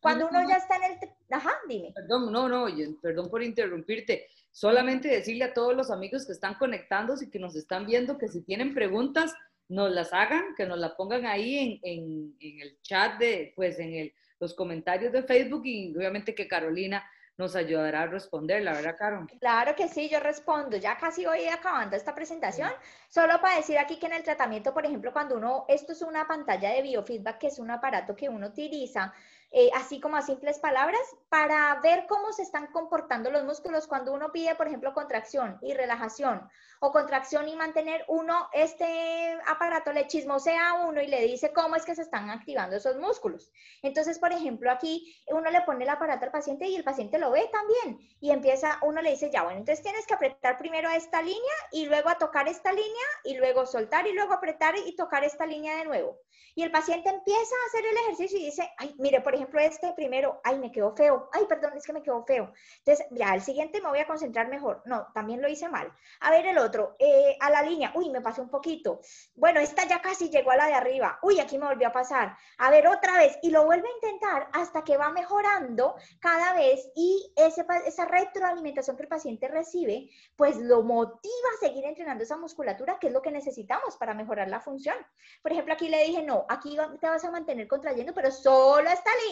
Cuando uno ya está en el... Ajá, dime. Perdón, no, no, perdón por interrumpirte. Solamente decirle a todos los amigos que están conectándose y que nos están viendo que si tienen preguntas, nos las hagan, que nos las pongan ahí en, en, en el chat de, pues en el, los comentarios de Facebook y obviamente que Carolina nos ayudará a responder, la verdad, Caro. Claro que sí, yo respondo. Ya casi voy acabando esta presentación. Solo para decir aquí que en el tratamiento, por ejemplo, cuando uno, esto es una pantalla de biofeedback, que es un aparato que uno utiliza eh, así como a simples palabras, para ver cómo se están comportando los músculos cuando uno pide, por ejemplo, contracción y relajación, o contracción y mantener uno, este aparato le chismosea a uno y le dice cómo es que se están activando esos músculos. Entonces, por ejemplo, aquí uno le pone el aparato al paciente y el paciente lo ve también, y empieza, uno le dice, ya, bueno, entonces tienes que apretar primero a esta línea y luego a tocar esta línea y luego soltar y luego apretar y tocar esta línea de nuevo. Y el paciente empieza a hacer el ejercicio y dice, ay, mire, por ejemplo, ejemplo, este primero, ay, me quedó feo, ay, perdón, es que me quedó feo. Entonces, ya, el siguiente me voy a concentrar mejor. No, también lo hice mal. A ver, el otro, eh, a la línea, uy, me pasó un poquito. Bueno, esta ya casi llegó a la de arriba, uy, aquí me volvió a pasar. A ver, otra vez, y lo vuelve a intentar hasta que va mejorando cada vez y ese, esa retroalimentación que el paciente recibe, pues lo motiva a seguir entrenando esa musculatura, que es lo que necesitamos para mejorar la función. Por ejemplo, aquí le dije, no, aquí te vas a mantener contrayendo, pero solo esta línea.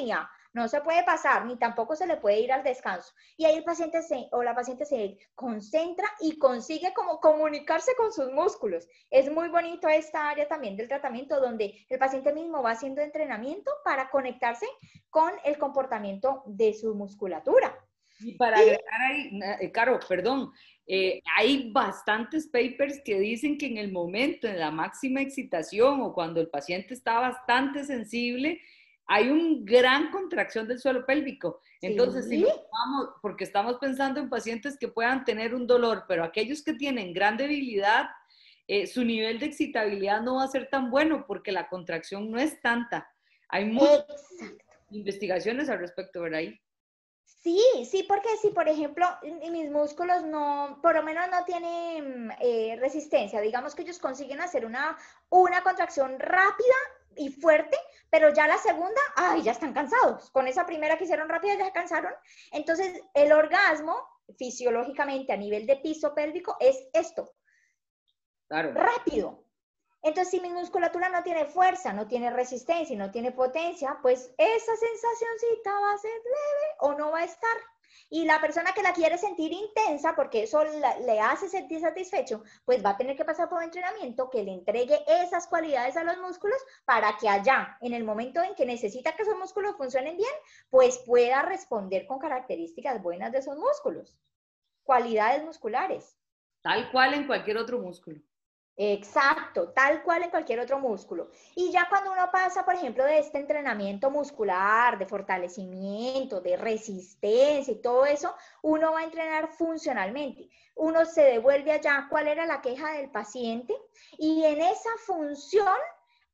No se puede pasar, ni tampoco se le puede ir al descanso. Y ahí el paciente se, o la paciente se concentra y consigue como comunicarse con sus músculos. Es muy bonito esta área también del tratamiento donde el paciente mismo va haciendo entrenamiento para conectarse con el comportamiento de su musculatura. Y para agregar ahí, eh, Caro, perdón, eh, hay bastantes papers que dicen que en el momento, en la máxima excitación o cuando el paciente está bastante sensible, hay una gran contracción del suelo pélvico. Entonces, si vamos, porque estamos pensando en pacientes que puedan tener un dolor, pero aquellos que tienen gran debilidad, eh, su nivel de excitabilidad no va a ser tan bueno porque la contracción no es tanta. Hay muchas investigaciones al respecto, ¿verdad? Sí, sí, porque si por ejemplo mis músculos no, por lo menos no tienen eh, resistencia, digamos que ellos consiguen hacer una, una contracción rápida y fuerte, pero ya la segunda, ay, ya están cansados. Con esa primera que hicieron rápida ya se cansaron. Entonces, el orgasmo fisiológicamente a nivel de piso pélvico es esto. Claro. Rápido. Entonces, si mi musculatura no tiene fuerza, no tiene resistencia y no tiene potencia, pues esa sensacióncita va a ser leve o no va a estar. Y la persona que la quiere sentir intensa, porque eso le hace sentir satisfecho, pues va a tener que pasar por un entrenamiento que le entregue esas cualidades a los músculos para que allá, en el momento en que necesita que esos músculos funcionen bien, pues pueda responder con características buenas de esos músculos. Cualidades musculares. Tal cual en cualquier otro músculo. Exacto, tal cual en cualquier otro músculo. Y ya cuando uno pasa, por ejemplo, de este entrenamiento muscular, de fortalecimiento, de resistencia y todo eso, uno va a entrenar funcionalmente. Uno se devuelve allá cuál era la queja del paciente y en esa función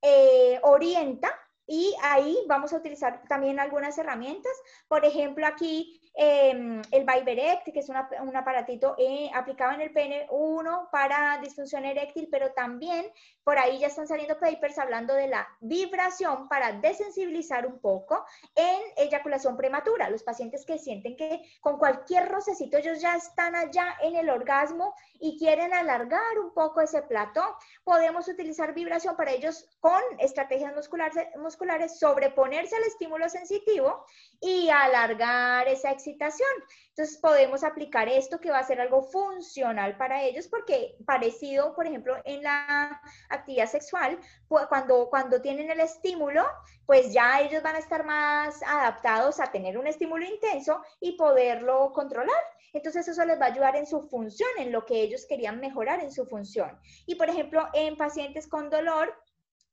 eh, orienta y ahí vamos a utilizar también algunas herramientas. Por ejemplo, aquí Em, el Viberect, que es un aparatito eh, aplicado en el pene, uno para disfunción eréctil, pero también por ahí ya están saliendo papers hablando de la vibración para desensibilizar un poco en eyaculación prematura. Los pacientes que sienten que con cualquier rocecito ellos ya están allá en el orgasmo y quieren alargar un poco ese plato, podemos utilizar vibración para ellos con estrategias musculares, musculares sobreponerse al estímulo sensitivo y alargar esa excitación. Entonces podemos aplicar esto que va a ser algo funcional para ellos porque parecido, por ejemplo, en la actividad sexual, cuando, cuando tienen el estímulo, pues ya ellos van a estar más adaptados a tener un estímulo intenso y poderlo controlar. Entonces eso les va a ayudar en su función, en lo que ellos querían mejorar en su función. Y por ejemplo, en pacientes con dolor,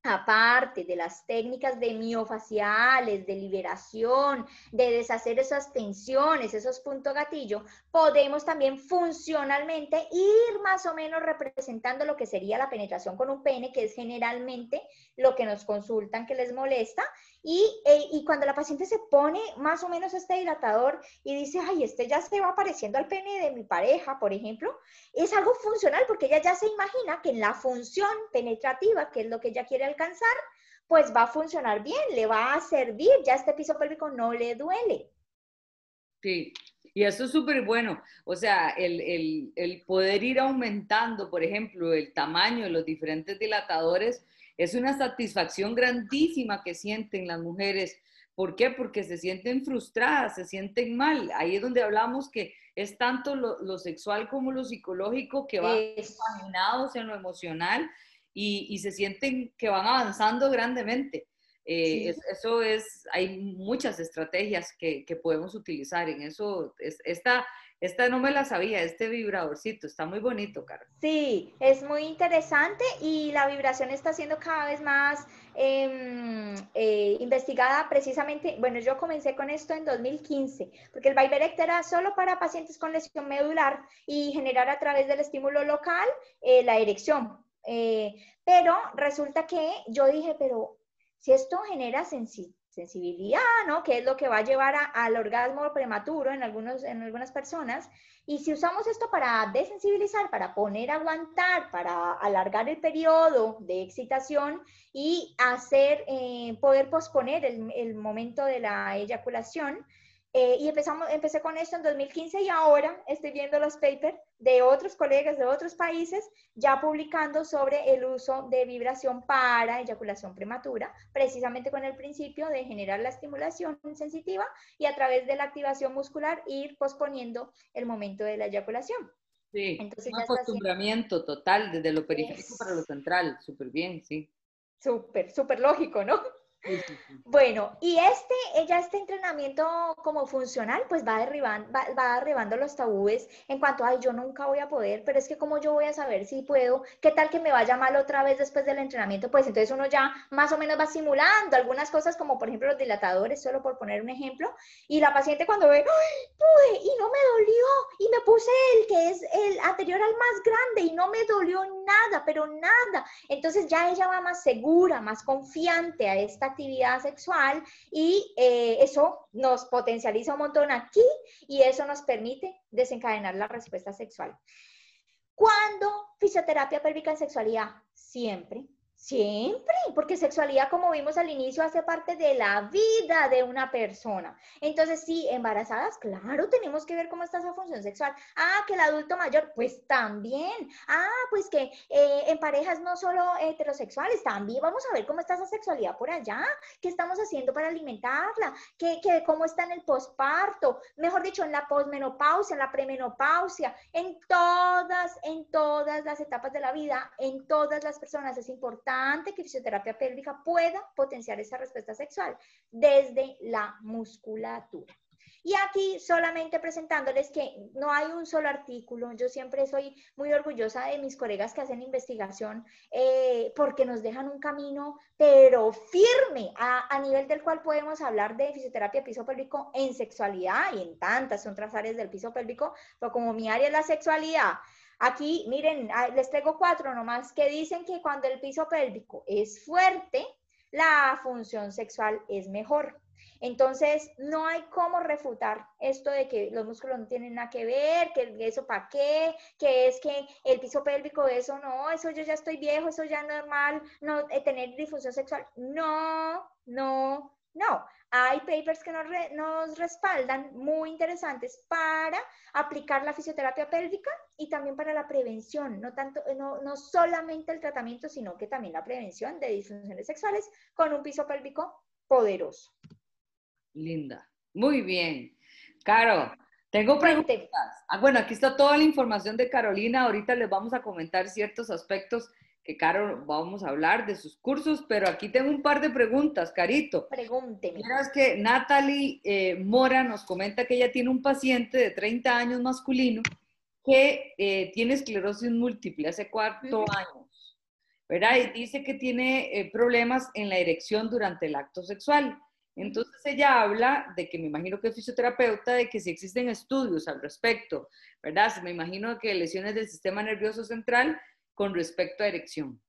aparte de las técnicas de miofaciales, de liberación, de deshacer esas tensiones, esos puntos gatillo, podemos también funcionalmente ir más o menos representando lo que sería la penetración con un pene, que es generalmente lo que nos consultan que les molesta, eh, y, cuando la paciente se pone más o menos este dilatador y dice, ay, este ya se va pareciendo al pene de mi pareja, por ejemplo, es algo funcional porque ella ya se imagina que en la función penetrativa, que es lo que ella quiere alcanzar, pues va a funcionar bien, le va a servir, ya este piso pélvico no le duele. Sí, y eso es súper bueno. O sea, el, el, el, poder ir aumentando, por ejemplo, el tamaño de los diferentes dilatadores es una satisfacción grandísima que sienten las mujeres. ¿Por qué? Porque se sienten frustradas, se sienten mal. Ahí es donde hablamos que es tanto lo, sexual como lo psicológico que van examinados en lo emocional y, se sienten que van avanzando grandemente. Eh, eso es, hay muchas estrategias que, podemos utilizar en eso. Es, esta, esta no me la sabía, este vibradorcito, está muy bonito, Carlos. Sí, es muy interesante y la vibración está siendo cada vez más em, eh, investigada precisamente, bueno, yo comencé con esto en 2015, porque el Viberect era solo para pacientes con lesión medular y generar a través del estímulo local eh, la erección. Eh, pero resulta que yo dije, pero si esto genera sensibilidad, ¿no? Que es lo que va a llevar al orgasmo prematuro en, algunos, en algunas personas. Y si usamos esto para desensibilizar, para poner aguantar, para alargar el periodo de excitación y hacer, eh, poder posponer el, el momento de la eyaculación, eh, y empezamos, empecé con esto en 2015 y ahora estoy viendo los papers de otros colegas de otros países ya publicando sobre el uso de vibración para eyaculación prematura, precisamente con el principio de generar la estimulación sensitiva y a través de la activación muscular ir posponiendo el momento de la eyaculación. Sí, Entonces, un acostumbramiento total desde lo periférico para lo central, súper bien, sí. Súper, súper lógico, ¿no? Bueno, y este, ya este entrenamiento como funcional, pues va derribando, va, va, derribando los tabúes en cuanto, ay, yo nunca voy a poder, pero es que como yo voy a saber si puedo, qué tal que me vaya mal otra vez después del entrenamiento, pues entonces uno ya más o menos va simulando algunas cosas como por ejemplo los dilatadores, solo por poner un ejemplo, y la paciente cuando ve, pude y no me dolió, y me puse el que es el anterior al más grande y no me dolió nada, pero nada, entonces ya ella va más segura, más confiante a esta actividad sexual y eh, eso nos potencializa un montón aquí y eso nos permite desencadenar la respuesta sexual. ¿Cuándo fisioterapia pélvica en sexualidad? Siempre. Siempre, porque sexualidad, como vimos al inicio, hace parte de la vida de una persona. Entonces, sí, embarazadas, claro, tenemos que ver cómo está esa función sexual. Ah, que el adulto mayor, pues también. Ah, pues que eh, en parejas no solo heterosexuales, también vamos a ver cómo está esa sexualidad por allá, qué estamos haciendo para alimentarla, qué, cómo está en el posparto, mejor dicho, en la posmenopausia, en la premenopausia, en todas, en todas las etapas de la vida, en todas las personas es importante que fisioterapia pélvica pueda potenciar esa respuesta sexual desde la musculatura. Y aquí solamente presentándoles que no hay un solo artículo. Yo siempre soy muy orgullosa de mis colegas que hacen investigación eh, porque nos dejan un camino, pero firme, a, a, nivel del cual podemos hablar de fisioterapia piso pélvico en sexualidad y en tantas otras áreas del piso pélvico, pero como mi área es la sexualidad, Aquí, miren, les traigo cuatro nomás que dicen que cuando el piso pélvico es fuerte, la función sexual es mejor. Entonces, no hay cómo refutar esto de que los músculos no tienen nada que ver, que eso para qué, que es que el piso pélvico, eso no, eso yo ya estoy viejo, eso ya es normal, no eh, tener difusión sexual. No, no, no, hay papers que nos, respaldan muy interesantes para aplicar la fisioterapia pélvica y también para la prevención, no, tanto, no, no solamente el tratamiento, sino que también la prevención de disfunciones sexuales con un piso pélvico poderoso. Linda, muy bien. Caro, tengo preguntas. Ah, bueno, aquí está toda la información de Carolina, ahorita les vamos a comentar ciertos aspectos que Caro, vamos a hablar de sus cursos, pero aquí tengo un par de preguntas, Carito. Pregúnteme. Mira, que Natalie eh, Mora nos comenta que ella tiene un paciente de 30 años masculino que eh, tiene esclerosis múltiple hace cuatro años, ¿verdad? Y dice que tiene eh, problemas en la erección durante el acto sexual. Entonces ella habla de que me imagino que es fisioterapeuta, de que si existen estudios al respecto, ¿verdad? Me imagino que lesiones del sistema nervioso central con respecto a erección?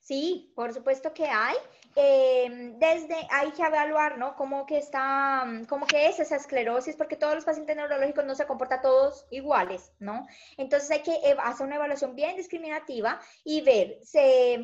Sí, por supuesto que hay. Em, desde hay que evaluar, ¿no? Cómo que está, cómo que es esa esclerosis, porque todos los pacientes neurológicos no se comportan todos iguales, ¿no? Entonces hay que hacer una evaluación bien discriminativa y ver,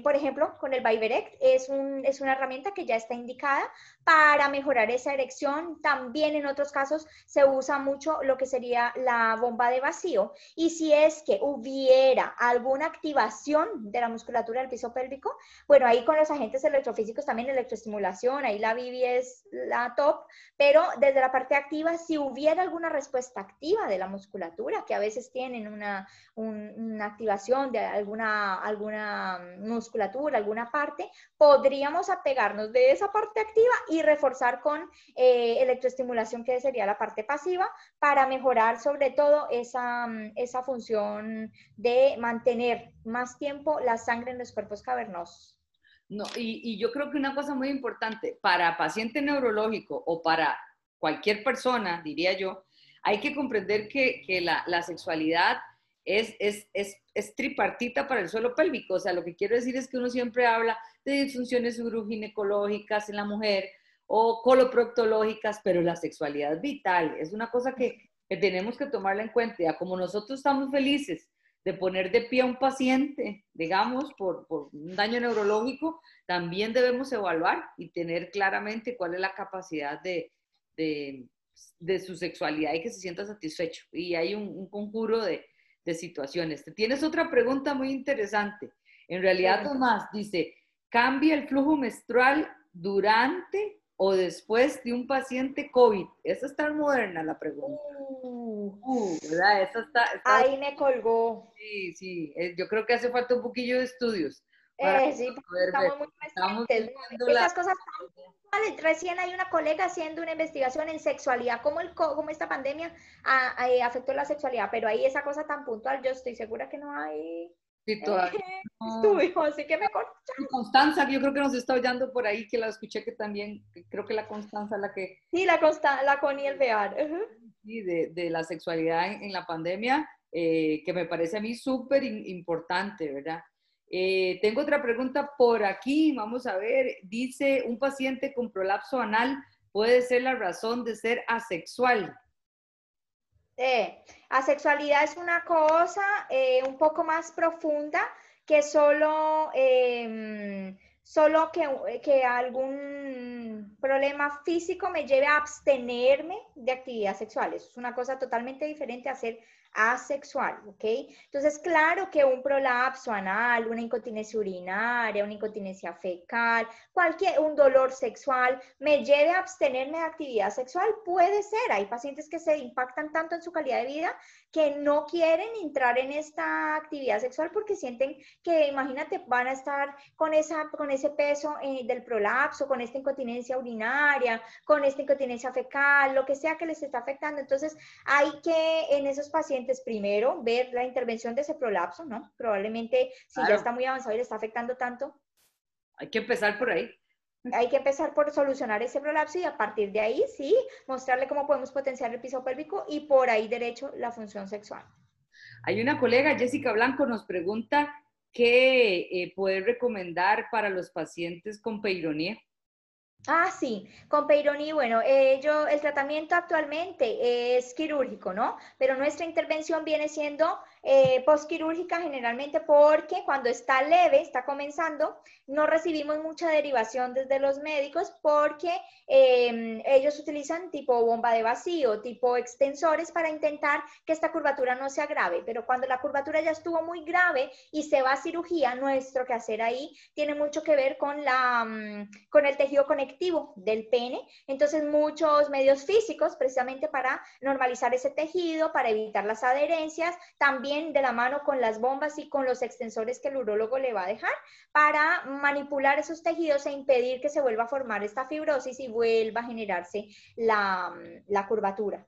por ejemplo, con el Viverect es, un, es una herramienta que ya está indicada para mejorar esa erección. También en otros casos se usa mucho lo que sería la bomba de vacío. Y si es que hubiera alguna activación de la musculatura del piso pélvico, bueno, ahí con los agentes electrofísicos también electroestimulación, ahí la Bibi es la top, pero desde la parte activa, si hubiera alguna respuesta activa de la musculatura, que a veces tienen una, una activación de alguna, alguna musculatura, alguna parte, podríamos apegarnos de esa parte activa y reforzar con eh, electroestimulación, que sería la parte pasiva, para mejorar sobre todo esa, esa función de mantener más tiempo la sangre en los cuerpos cavernosos. No, y, yo creo que una cosa muy importante, para paciente neurológico o para cualquier persona, diría yo, hay que comprender que, que la, la, sexualidad es, es, es, tripartita para el suelo pélvico. O sea, lo que quiero decir es que uno siempre habla de disfunciones uroginecológicas en la mujer, o coloproctológicas, pero la sexualidad vital, es una cosa que, que tenemos que tomarla en cuenta. Como nosotros estamos felices de poner de pie a un paciente, digamos, por, por, un daño neurológico, también debemos evaluar y tener claramente cuál es la capacidad de, de, de su sexualidad y que se sienta satisfecho. Y hay un, un conjuro de, de situaciones. Tienes otra pregunta muy interesante. En realidad, Tomás dice, ¿cambia el flujo menstrual durante o después de un paciente COVID? Esa está moderna la pregunta. Uh, Uh, ¿verdad? Esa está, está- ahí me colgó. Sí, sí. eh, Yo creo que hace falta un poquillo de estudios. Eh, sí, poder ver. estamos muy Estamos presentes. viendo la- Esas cosas tan puntuales. Recién hay una colega haciendo una investigación en sexualidad, cómo, el, cómo esta pandemia a- a- eh, afectó la sexualidad, pero ahí esa cosa tan puntual, yo estoy segura que no hay Sí, todavía eh, no. estudio, así que me corto. Y Constanza, que yo creo que nos está oyendo por ahí, que la escuché que también, que creo que la Constanza la que Sí, la, consta, la Connie Alvear. ujú. sí, de, de la sexualidad en, en la pandemia, eh, que me parece a mí súper importante, ¿verdad? Eh, tengo otra pregunta por aquí, vamos a ver, dice, un paciente con prolapso anal puede ser la razón de ser asexual. Eh, asexualidad es una cosa eh, un poco más profunda que solo, em, solo que, que algún problema físico me lleve a abstenerme de actividades sexuales. Es una cosa totalmente diferente a ser asexual, ¿ok? Entonces, claro que un prolapso anal, una incontinencia urinaria, una incontinencia fecal, cualquier, un dolor sexual, me lleve a abstenerme de actividad sexual, puede ser. Hay pacientes que se impactan tanto en su calidad de vida que no quieren entrar en esta actividad sexual porque sienten que, imagínate, van a estar con, esa, con ese peso eh, del prolapso, con esta incontinencia urinaria, con esta incontinencia fecal, lo que sea que les está afectando. Entonces, hay que en esos pacientes primero ver la intervención de ese prolapso, ¿no? Probablemente si Claro. ya está muy avanzado y le está afectando tanto, Hay que empezar por ahí. Hay que empezar por solucionar ese prolapso y a partir de ahí sí, mostrarle cómo podemos potenciar el piso pélvico y por ahí derecho la función sexual. Hay una colega, Jessica Blanco, nos pregunta qué eh, puede recomendar para los pacientes con peironía. Ah, sí, con Peyronie, bueno, eh, yo- el tratamiento actualmente es quirúrgico, ¿no? Pero nuestra intervención viene siendo eh, postquirúrgica generalmente porque cuando está leve, está comenzando, no recibimos mucha derivación desde los médicos porque eh, ellos utilizan tipo bomba de vacío, tipo extensores para intentar que esta curvatura no se agrave. Pero cuando la curvatura ya estuvo muy grave y se va a cirugía, nuestro quehacer ahí tiene mucho que ver con, la, mm, con el tejido conectivo del pene. Entonces, muchos medios físicos, precisamente para normalizar ese tejido, para evitar las adherencias, también de la mano con las bombas y con los extensores que el urólogo le va a dejar para manipular esos tejidos e impedir que se vuelva a formar esta fibrosis y vuelva a generarse la, la curvatura.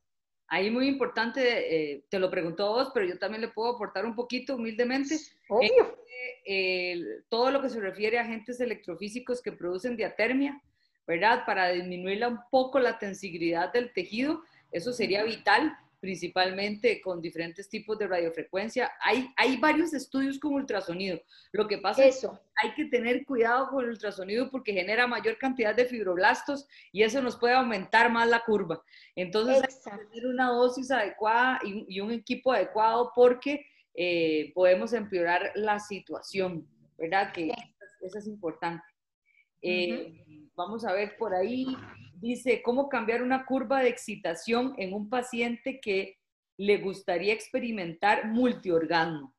Ahí muy importante, eh, te lo preguntó vos, pero yo también le puedo aportar un poquito humildemente. Obvio. el- todo lo que se refiere a agentes electrofísicos que producen diatermia, ¿verdad? Para disminuir un poco la tensibilidad del tejido, eso sería vital, principalmente con diferentes tipos de radiofrecuencia. Hay, hay varios estudios con ultrasonido. Lo que pasa es que hay que tener cuidado con el ultrasonido porque genera mayor cantidad de fibroblastos y eso nos puede aumentar más la curva. Entonces, hay que tener una dosis adecuada y, y un equipo adecuado porque eh, podemos empeorar la situación, ¿verdad? Que eso es importante. Eh, Vamos a ver por ahí, dice, ¿cómo cambiar una curva de excitación en un paciente que le gustaría experimentar multiorgasmo?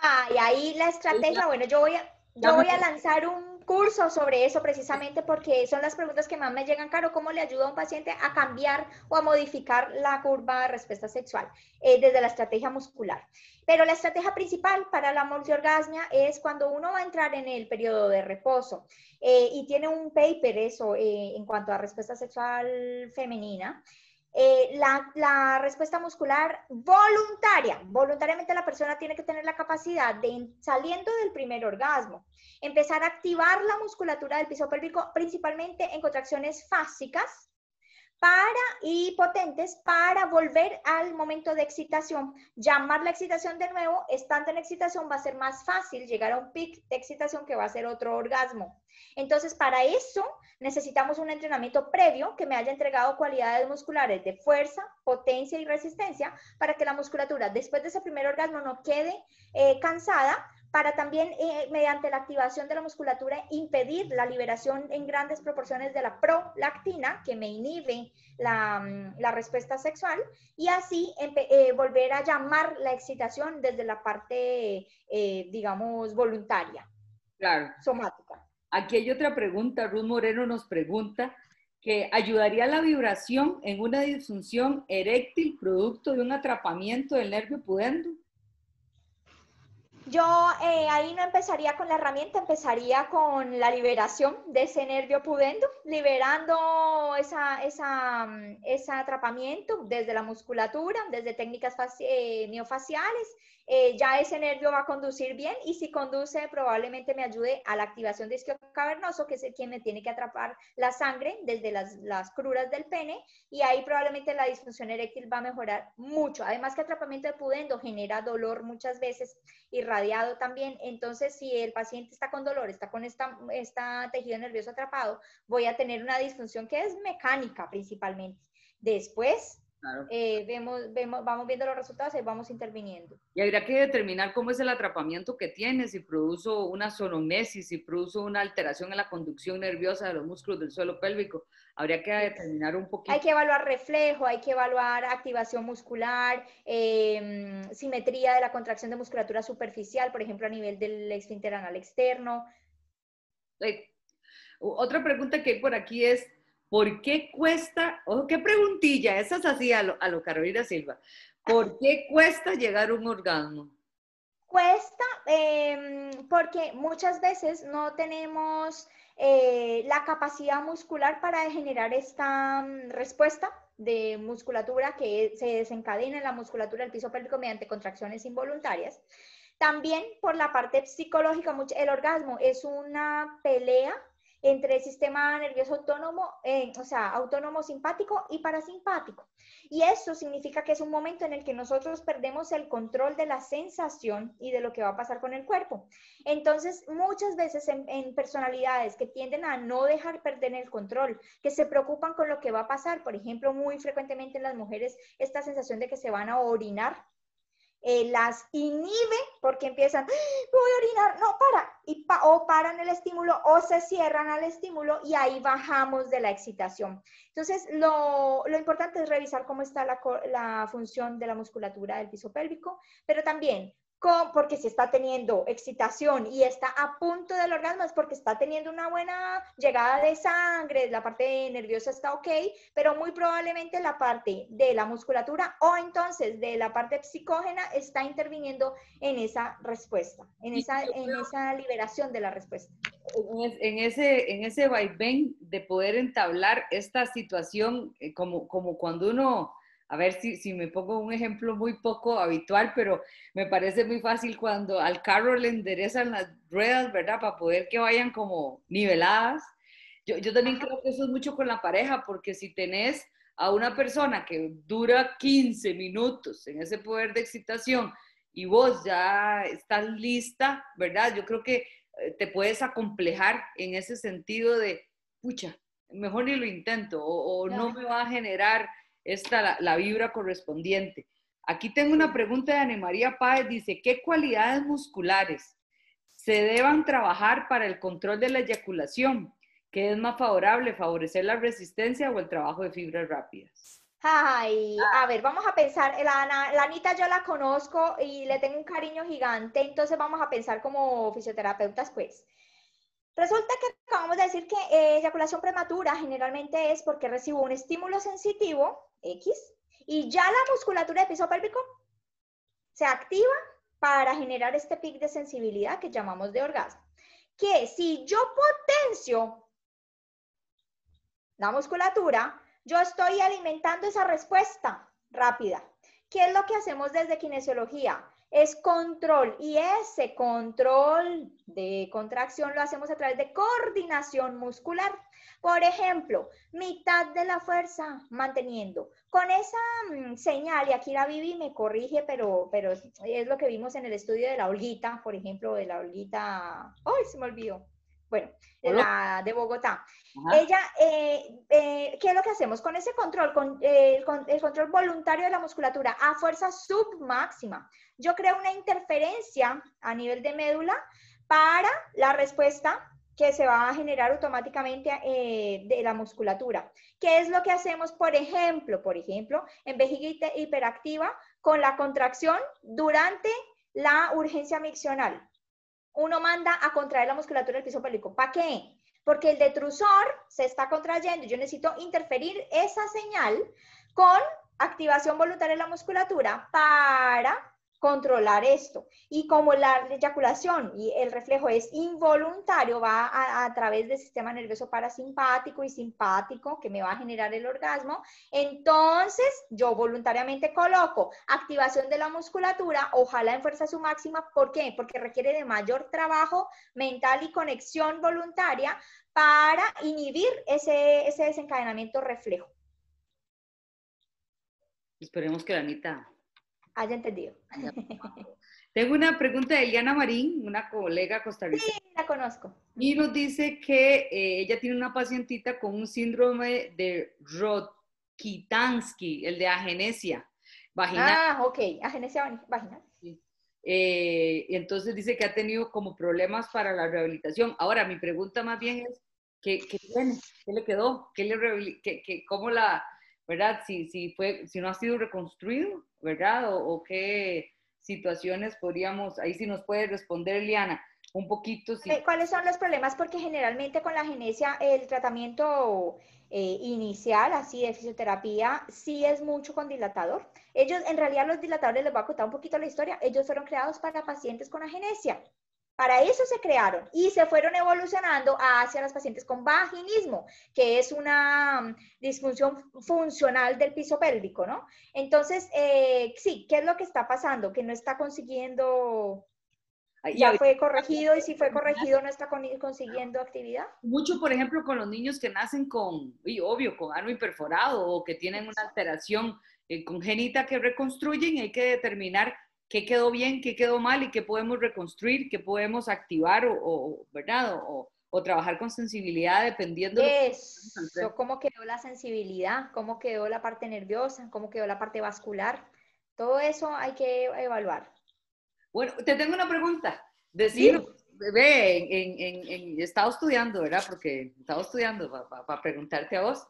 Ah, y ahí la estrategia, bueno, yo voy a, yo voy a lanzar un curso sobre eso precisamente porque son las preguntas que más me llegan, Caro, ¿cómo le ayuda a un paciente a cambiar o a modificar la curva de respuesta sexual eh, desde la estrategia muscular? Pero la estrategia principal para la multiorgasmia es cuando uno va a entrar en el periodo de reposo eh, y tiene un paper eso eh, en cuanto a respuesta sexual femenina, eh, la, la, respuesta muscular voluntaria. Voluntariamente la persona tiene que tener la capacidad de, saliendo del primer orgasmo, empezar a activar la musculatura del piso pélvico, principalmente en contracciones fásicas para y potentes para volver al momento de excitación. Llamar la excitación de nuevo, estando en excitación va a ser más fácil llegar a un pic de excitación que va a ser otro orgasmo. Entonces, para eso necesitamos un entrenamiento previo que me haya entregado cualidades musculares de fuerza, potencia y resistencia para que la musculatura después de ese primer orgasmo no quede eh, cansada para también, eh, mediante la activación de la musculatura, impedir la liberación en grandes proporciones de la prolactina, que me inhibe la, mm, respuesta sexual, y así eh, volver a llamar la excitación desde la parte, eh, digamos, voluntaria. Claro. Somática. Aquí hay otra pregunta. Ruth Moreno nos pregunta que ayudaría la vibración en una disfunción eréctil producto de un atrapamiento del nervio pudendo. Yo eh, ahí no empezaría con la herramienta, empezaría con la liberación de ese nervio pudendo, liberando esa, esa, mm, ese atrapamiento desde la musculatura, desde técnicas eh, miofaciales eh, ya ese nervio va a conducir bien y si conduce probablemente me ayude a la activación de isquio cavernoso, que es el quien me tiene que atrapar la sangre desde las, las cruras del pene y ahí probablemente la disfunción eréctil va a mejorar mucho. Además que atrapamiento de pudendo genera dolor muchas veces, irradiado también, entonces si el paciente está con dolor, está con esta, esta tejido nervioso atrapado, voy a tener una disfunción que es mecánica principalmente. Después, eh, vemos, vemos, vamos viendo los resultados y vamos interviniendo. Y habría que determinar cómo es el atrapamiento que tiene, si produce una sonomesis, si produce una alteración en la conducción nerviosa de los músculos del suelo pélvico. Habría que determinar un poquito. Hay que evaluar reflejo, hay que evaluar activación muscular, em, simetría de la contracción de musculatura superficial, por ejemplo, a nivel del esfínter anal externo. Otra pregunta que hay por aquí es, ¿Por qué cuesta, ojo, qué preguntilla, esa es así a lo, a Carolina Silva, ¿por qué cuesta llegar a un orgasmo? Cuesta em, porque muchas veces no tenemos eh, la capacidad muscular para generar esta mm, respuesta de musculatura que se desencadena en la musculatura del piso pélvico mediante contracciones involuntarias. También por la parte psicológica, el orgasmo es una pelea entre el sistema nervioso autónomo, eh, o sea, autónomo simpático y parasimpático. Y eso significa que es un momento en el que nosotros perdemos el control de la sensación y de lo que va a pasar con el cuerpo. Entonces, muchas veces en, en personalidades que tienden a no dejar perder el control, que se preocupan con lo que va a pasar, por ejemplo, muy frecuentemente en las mujeres, esta sensación de que se van a orinar eh, las inhibe porque empiezan, voy a orinar, no, para, y o paran el estímulo o se cierran al estímulo y ahí bajamos de la excitación. Entonces, lo, lo importante es revisar cómo está la, la función de la musculatura del piso pélvico, pero también porque si está teniendo excitación y está a punto del orgasmo es porque está teniendo una buena llegada de sangre, la parte nerviosa está ok, pero muy probablemente la parte de la musculatura o entonces de la parte psicógena está interviniendo en esa respuesta, en esa, en esa liberación de la respuesta. En ese, en ese vaivén de poder entablar esta situación, eh, como, como cuando uno a ver si, si, me pongo un ejemplo muy poco habitual, pero me parece muy fácil cuando al carro le enderezan las ruedas, ¿verdad? Para poder que vayan como niveladas. Yo, yo también creo que eso es mucho con la pareja, porque si tenés a una persona que dura 15 minutos en ese poder de excitación y vos ya estás lista, ¿verdad? Yo creo que eh, te puedes acomplejar en ese sentido de, pucha, mejor ni lo intento o, o no me va a generar esta, la, vibra correspondiente. Aquí tengo una pregunta de Ana María Páez, dice, ¿qué cualidades musculares se deban trabajar para el control de la eyaculación? ¿Qué es más favorable, favorecer la resistencia o el trabajo de fibras rápidas? Ay, a ver, vamos a pensar, la, la, Anita yo la conozco y le tengo un cariño gigante, entonces vamos a pensar como fisioterapeutas, pues. Resulta que acabamos de decir que eh, eyaculación prematura generalmente es porque recibo un estímulo sensitivo, X, y ya la musculatura del piso pélvico se activa para generar este pic de sensibilidad que llamamos de orgasmo. Que si yo potencio la musculatura, yo estoy alimentando esa respuesta rápida. ¿Qué es lo que hacemos desde kinesiología? Es control y ese control de contracción lo hacemos a través de coordinación muscular. Por ejemplo, mitad de la fuerza manteniendo. Con esa mm, señal, y aquí la Vivi me corrige, pero, pero es lo que vimos en el estudio de la holguita, por ejemplo, de la holguita, ¡ay, se me olvidó! bueno, la de Bogotá. Ella, eh, eh, ¿qué es lo que hacemos con ese control? Con, el control voluntario de la musculatura a fuerza submáxima. Yo creo una interferencia a nivel de médula para la respuesta que se va a generar automáticamente eh, de la musculatura. ¿Qué es lo que hacemos, por ejemplo, por ejemplo, en vejiga hiperactiva con la contracción durante la urgencia miccional? Uno manda a contraer la musculatura del piso pélvico. ¿Para qué? Porque el detrusor se está contrayendo. Yo necesito interferir esa señal con activación voluntaria de la musculatura para controlar esto. Y como la eyaculación y el reflejo es involuntario, va a, través del sistema nervioso parasimpático y simpático que me va a generar el orgasmo, entonces yo voluntariamente coloco activación de la musculatura, ojalá en fuerza su máxima. ¿Por qué? Porque requiere de mayor trabajo mental y conexión voluntaria para inhibir ese, ese desencadenamiento reflejo. Esperemos que la Anita haya entendido. Tengo una pregunta de Eliana Marín, una colega costarricense. Sí, la conozco. Y nos dice que eh, ella tiene una pacientita con un síndrome de Rokitansky, el de agenesia vaginal. Ah, ok, agenesia vaginal. Eh, entonces dice que ha tenido como problemas para la rehabilitación. Ahora, mi pregunta más bien es, ¿qué, qué tiene? ¿Qué le quedó? ¿Qué le qué, qué, ¿Cómo la, verdad? Si, si, fue, si no ha sido reconstruido. ¿verdad? O, qué situaciones podríamos, ahí sí nos puede responder Liana, un poquito. Eh, ¿Cuáles son los problemas? Porque generalmente con la genesia el tratamiento eh, inicial, así de fisioterapia, sí es mucho con dilatador. Ellos, en realidad los dilatadores, les voy a contar un poquito la historia, ellos fueron creados para pacientes con agenesia. Para eso se crearon y se fueron evolucionando hacia las pacientes con vaginismo, que es una mm, disfunción funcional del piso pélvico, ¿no? Entonces, eh, sí, ¿qué es lo que está pasando? Que no está consiguiendo, ya fue corregido y si fue corregido no está consiguiendo actividad. Mucho, por ejemplo, con los niños que nacen con, y obvio, con ano imperforado o que tienen una alteración eh, congénita que reconstruyen hay que determinar qué quedó bien, qué quedó mal y qué podemos reconstruir, qué podemos activar o, ¿verdad? O, trabajar con sensibilidad dependiendo. Eso, cómo quedó la sensibilidad, cómo quedó la parte nerviosa, cómo quedó la parte vascular. Todo eso hay que evaluar. Bueno, te tengo una pregunta. Decir, ve, en, he estado estudiando, ¿verdad? Porque he estado estudiando para preguntarte a vos.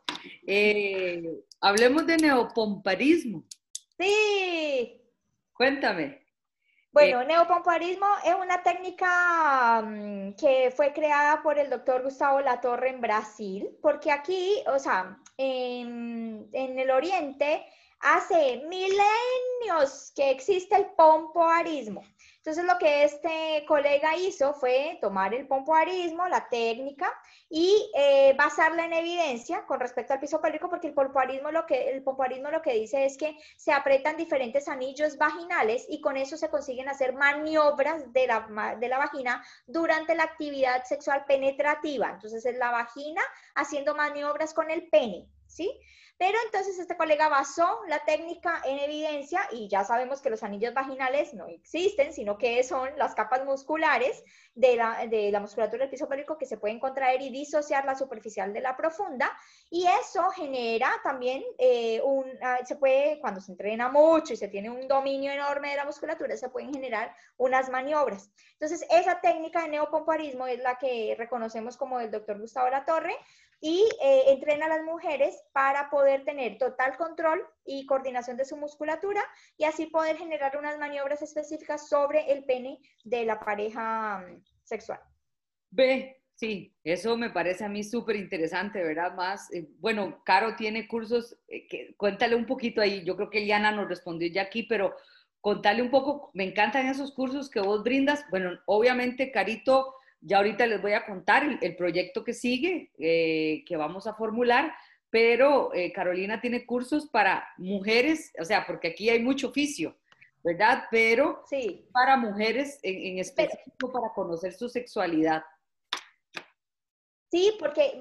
Eh, hablemos de neopomparismo. Sí. Cuéntame. Bueno, neopomparismo es una técnica mm, que fue creada por el doctor Gustavo Latorre en Brasil, porque aquí, o sea, en, en el oriente, hace milenios que existe el pompoarismo. Entonces lo que este colega hizo fue tomar el pompoarismo, la técnica, y eh, basarla en evidencia con respecto al piso pélvico, porque el pompoarismo, lo que, el pompoarismo lo que dice es que se apretan diferentes anillos vaginales y con eso se consiguen hacer maniobras de la, de la vagina durante la actividad sexual penetrativa. Entonces es la vagina haciendo maniobras con el pene, ¿sí? Pero entonces este colega basó la técnica en evidencia y ya sabemos que los anillos vaginales no existen, sino que son las capas musculares de la, de la musculatura del piso pélvico que se pueden contraer y disociar la superficial de la profunda. Y eso genera también eh, un, ah, se puede, cuando se entrena mucho y se tiene un dominio enorme de la musculatura, se pueden generar unas maniobras. Entonces, esa técnica de neopomparismo es la que reconocemos como el doctor Gustavo Latorre y eh, entrena a las mujeres para poder tener total control y coordinación de su musculatura y así poder generar unas maniobras específicas sobre el pene de la pareja mm, sexual. Ve, sí, eso me parece a mí súper interesante, ¿verdad? Más, eh, bueno, Caro tiene cursos, eh, que, cuéntale un poquito ahí, yo creo que Eliana nos respondió ya aquí, pero contale un poco, me encantan esos cursos que vos brindas, bueno, obviamente, Carito ya ahorita les voy a contar el, proyecto que sigue, eh, que vamos a formular, pero eh, Carolina tiene cursos para mujeres, o sea, porque aquí hay mucho oficio, ¿verdad? Pero sí. para mujeres en, específico para conocer su sexualidad. Sí, porque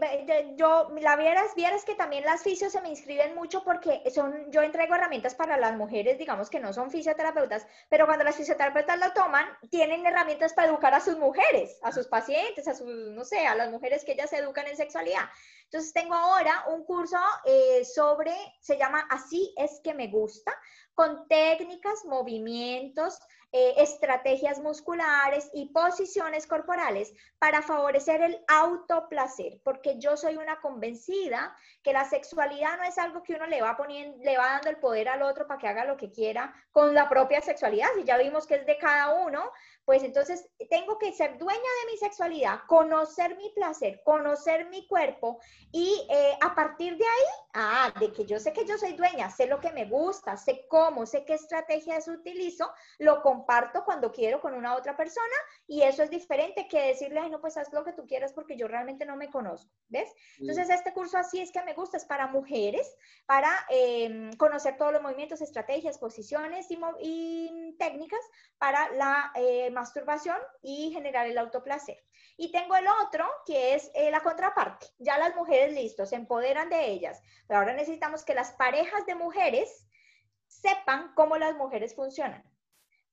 yo, la vieras, vieras que también las fisios se me inscriben mucho porque son, yo entrego herramientas para las mujeres, digamos que no son fisioterapeutas, pero cuando las fisioterapeutas lo toman, tienen herramientas para educar a sus mujeres, a sus pacientes, a sus, no sé, a las mujeres que ellas se educan en sexualidad. Entonces tengo ahora un curso eh, sobre, se llama Así es que me gusta, con técnicas, movimientos, eh, estrategias musculares y posiciones corporales para favorecer el autoplacer, porque yo soy una convencida que la sexualidad no es algo que uno le va poniendo, le va dando el poder al otro para que haga lo que quiera con la propia sexualidad, y ya vimos que es de cada uno, pues entonces tengo que ser dueña de mi sexualidad, conocer mi placer, conocer mi cuerpo y eh, a partir de ahí, ah, de que yo sé que yo soy dueña, sé lo que me gusta, sé cómo, sé qué estrategias utilizo, lo comparto cuando quiero con una otra persona y eso es diferente que decirle, ay, no, pues haz lo que tú quieras porque yo realmente no me conozco, ¿ves? Entonces este curso así es que me gusta, es para mujeres, para em, conocer todos los movimientos, estrategias, posiciones y, y técnicas para la... Eh, masturbación y generar el autoplacer. Y tengo el otro, que es eh, la contraparte. Ya las mujeres, listos, se empoderan de ellas. Ahora necesitamos que las parejas de mujeres sepan cómo las mujeres funcionan.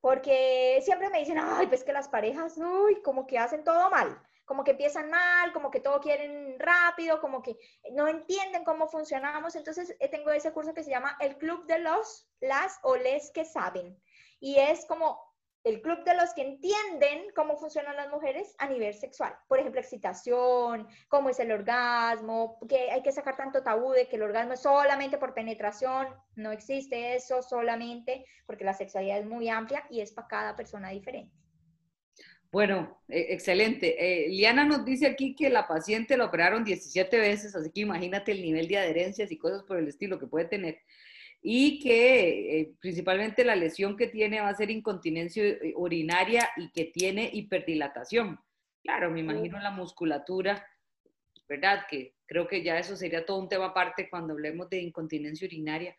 Porque siempre me dicen, ay, pues que las parejas, uy, como que hacen todo mal como que empiezan mal, como que todo quieren rápido, como que no entienden cómo funcionamos. Entonces eh, tengo ese curso que se llama el Club de los, las o les que saben. Y es como el club de los que entienden cómo funcionan las mujeres a nivel sexual. Por ejemplo, excitación, cómo es el orgasmo, que hay que sacar tanto tabú de que el orgasmo es solamente por penetración. No existe eso solamente porque la sexualidad es muy amplia y es para cada persona diferente. Bueno, e, excelente. Eh, Liana nos dice aquí que la paciente la operaron 17 veces, así que imagínate el nivel de adherencias y cosas por el estilo que puede tener y que eh, principalmente la lesión que tiene va a ser incontinencia eh, urinaria y que tiene hiperdilatación. Claro, me imagino la musculatura, ¿verdad? Que creo que ya eso sería todo un tema aparte cuando hablemos de incontinencia urinaria,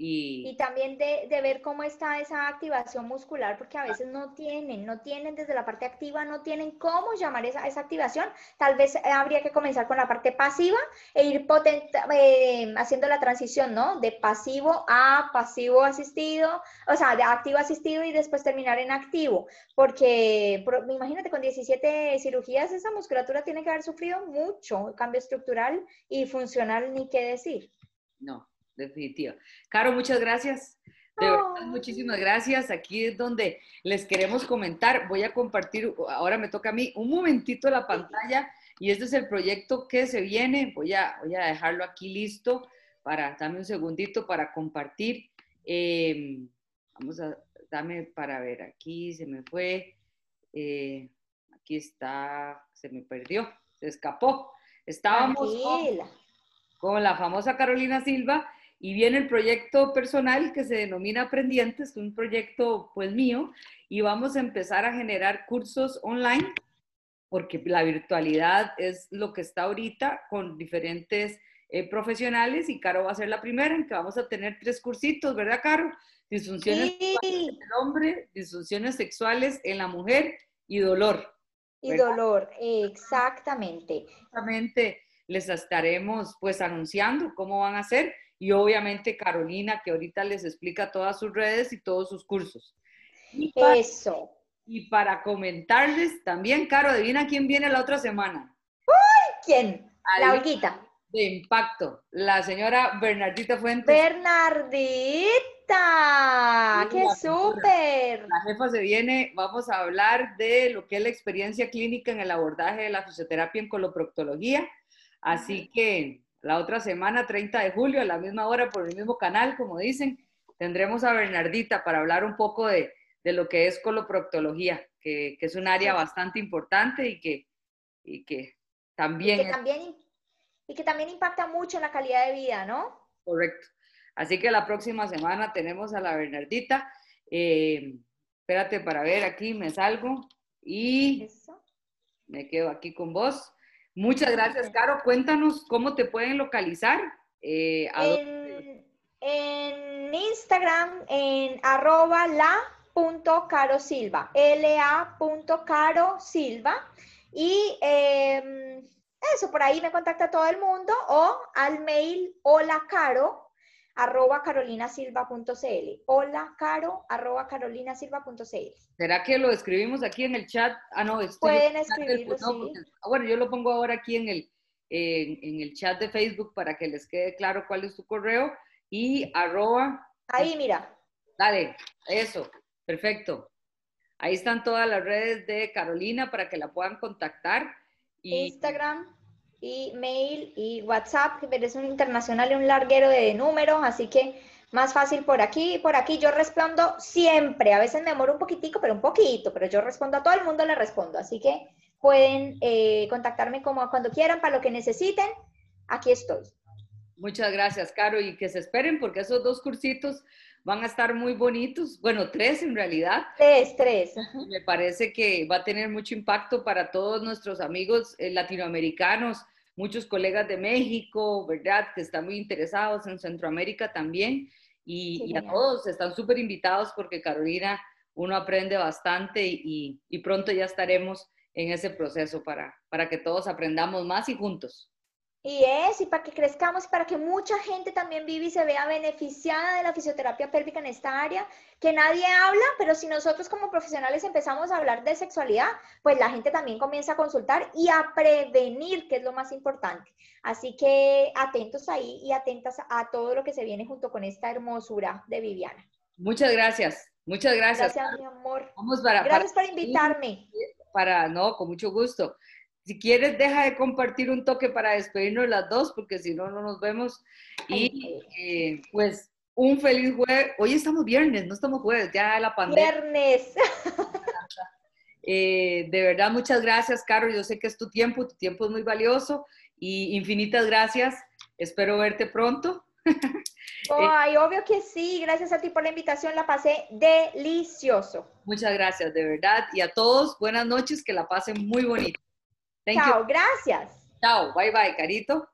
y, también de, ver cómo está esa activación muscular, porque a veces no tienen, no tienen desde la parte activa, no tienen cómo llamar esa, esa activación. Tal vez eh, habría que comenzar con la parte pasiva e ir eh, haciendo la transición, ¿no? De pasivo a pasivo asistido, o sea, de activo asistido y después terminar en activo, porque imagínate, con 17 cirugías esa musculatura tiene que haber sufrido mucho cambio estructural y funcional, ni qué decir. No, definitiva. Caro, muchas gracias. De verdad, muchísimas gracias. Aquí es donde les queremos comentar. Voy a compartir, ahora me toca a mí, un momentito la pantalla y este es el proyecto que se viene. Voy a, voy a dejarlo aquí listo para, dame un segundito para compartir. Em, vamos a, dame para ver, aquí se me fue. Eh, aquí está, se me perdió, se escapó. Estábamos con la famosa Carolina Silva y viene el proyecto personal que se denomina Aprendientes, un proyecto pues mío, y vamos a empezar a generar cursos online, porque la virtualidad es lo que está ahorita con diferentes eh, profesionales y Caro va a ser la primera en que vamos a tener tres cursitos, ¿verdad, Caro? Disfunciones en el hombre, disfunciones sexuales en la mujer y dolor. Y dolor, exactamente. Exactamente, les estaremos pues anunciando cómo van a ser y obviamente Carolina, que ahorita les explica todas sus redes y todos sus cursos. Eso. Y para comentarles también, Caro, adivina quién viene la otra semana. ¡Uy! ¿Quién? la Olguita. De impacto, la señora Bernardita Fuentes. Bernardita, qué súper. La jefa se viene, vamos a hablar de lo que es la experiencia clínica en el abordaje de la fisioterapia en coloproctología. Así que la otra semana, 30 de julio, a la misma hora, por el mismo canal, como dicen, tendremos a Bernardita para hablar un poco de, lo que es coloproctología, que, es un área bastante importante y que, y que también... Y que también, y que también impacta mucho en la calidad de vida, ¿no? Correcto. Así que la próxima semana tenemos a la Bernardita. Eh, espérate para ver, aquí me salgo y me quedo aquí con vos. Muchas gracias, Caro. Cuéntanos cómo te pueden localizar. Eh, en, Instagram, en arroba la.carosilva, la.carosilva. Y em, eso, por ahí me contacta todo el mundo o al mail hola caro arroba carolinasilva.cl. Hola, caro, arroba carolinasilva.cl. ¿Será que lo escribimos aquí en el chat? Ah, no, Pueden escribirlo, sí. Ah, bueno, yo lo pongo ahora aquí en el, en, el chat de Facebook para que les quede claro cuál es su correo y arroba. Ahí, mira. Dale, eso, perfecto. Ahí están todas las redes de Carolina para que la puedan contactar. Instagram y mail y WhatsApp, pero es un internacional y un larguero de números, así que más fácil por aquí por aquí. Yo respondo siempre, a veces me demoro un poquitico, pero un poquito, pero yo respondo a todo el mundo, le respondo, así que pueden eh, contactarme como cuando quieran para lo que necesiten. Aquí estoy. Muchas gracias, Caro, y que se esperen porque esos dos cursitos van a estar muy bonitos. Bueno, tres en realidad. Tres, tres. Me parece que va a tener mucho impacto para todos nuestros amigos eh, latinoamericanos, muchos colegas de México, ¿verdad? Que están muy interesados en Centroamérica también. Y, a todos están súper invitados porque Carolina, uno aprende bastante y, y pronto ya estaremos en ese proceso para, para que todos aprendamos más y juntos. Y es, y para que crezcamos, para que mucha gente también vive y se vea beneficiada de la fisioterapia pélvica en esta área, que nadie habla, pero si nosotros como profesionales empezamos a hablar de sexualidad, pues la gente también comienza a consultar y a prevenir, que es lo más importante. Así que atentos ahí y atentas a todo lo que se viene junto con esta hermosura de Viviana. Muchas gracias, muchas gracias. Gracias, mi amor. Vamos para, gracias por invitarme. Para, no, con mucho gusto. Si quieres, deja de compartir un toque para despedirnos las dos, porque si no, no nos vemos. Y eh, pues un feliz jueves. Hoy estamos viernes, no estamos jueves, ya la pandemia. Viernes. Eh, de verdad, muchas gracias, Caro. Yo sé que es tu tiempo, tu tiempo es muy valioso y infinitas gracias. Espero verte pronto. Ay, obvio que sí. Gracias a ti por la invitación. La pasé delicioso. Muchas gracias, de verdad. Y a todos, buenas noches, que la pasen muy Chao, gracias. Chao, bye bye, Carito.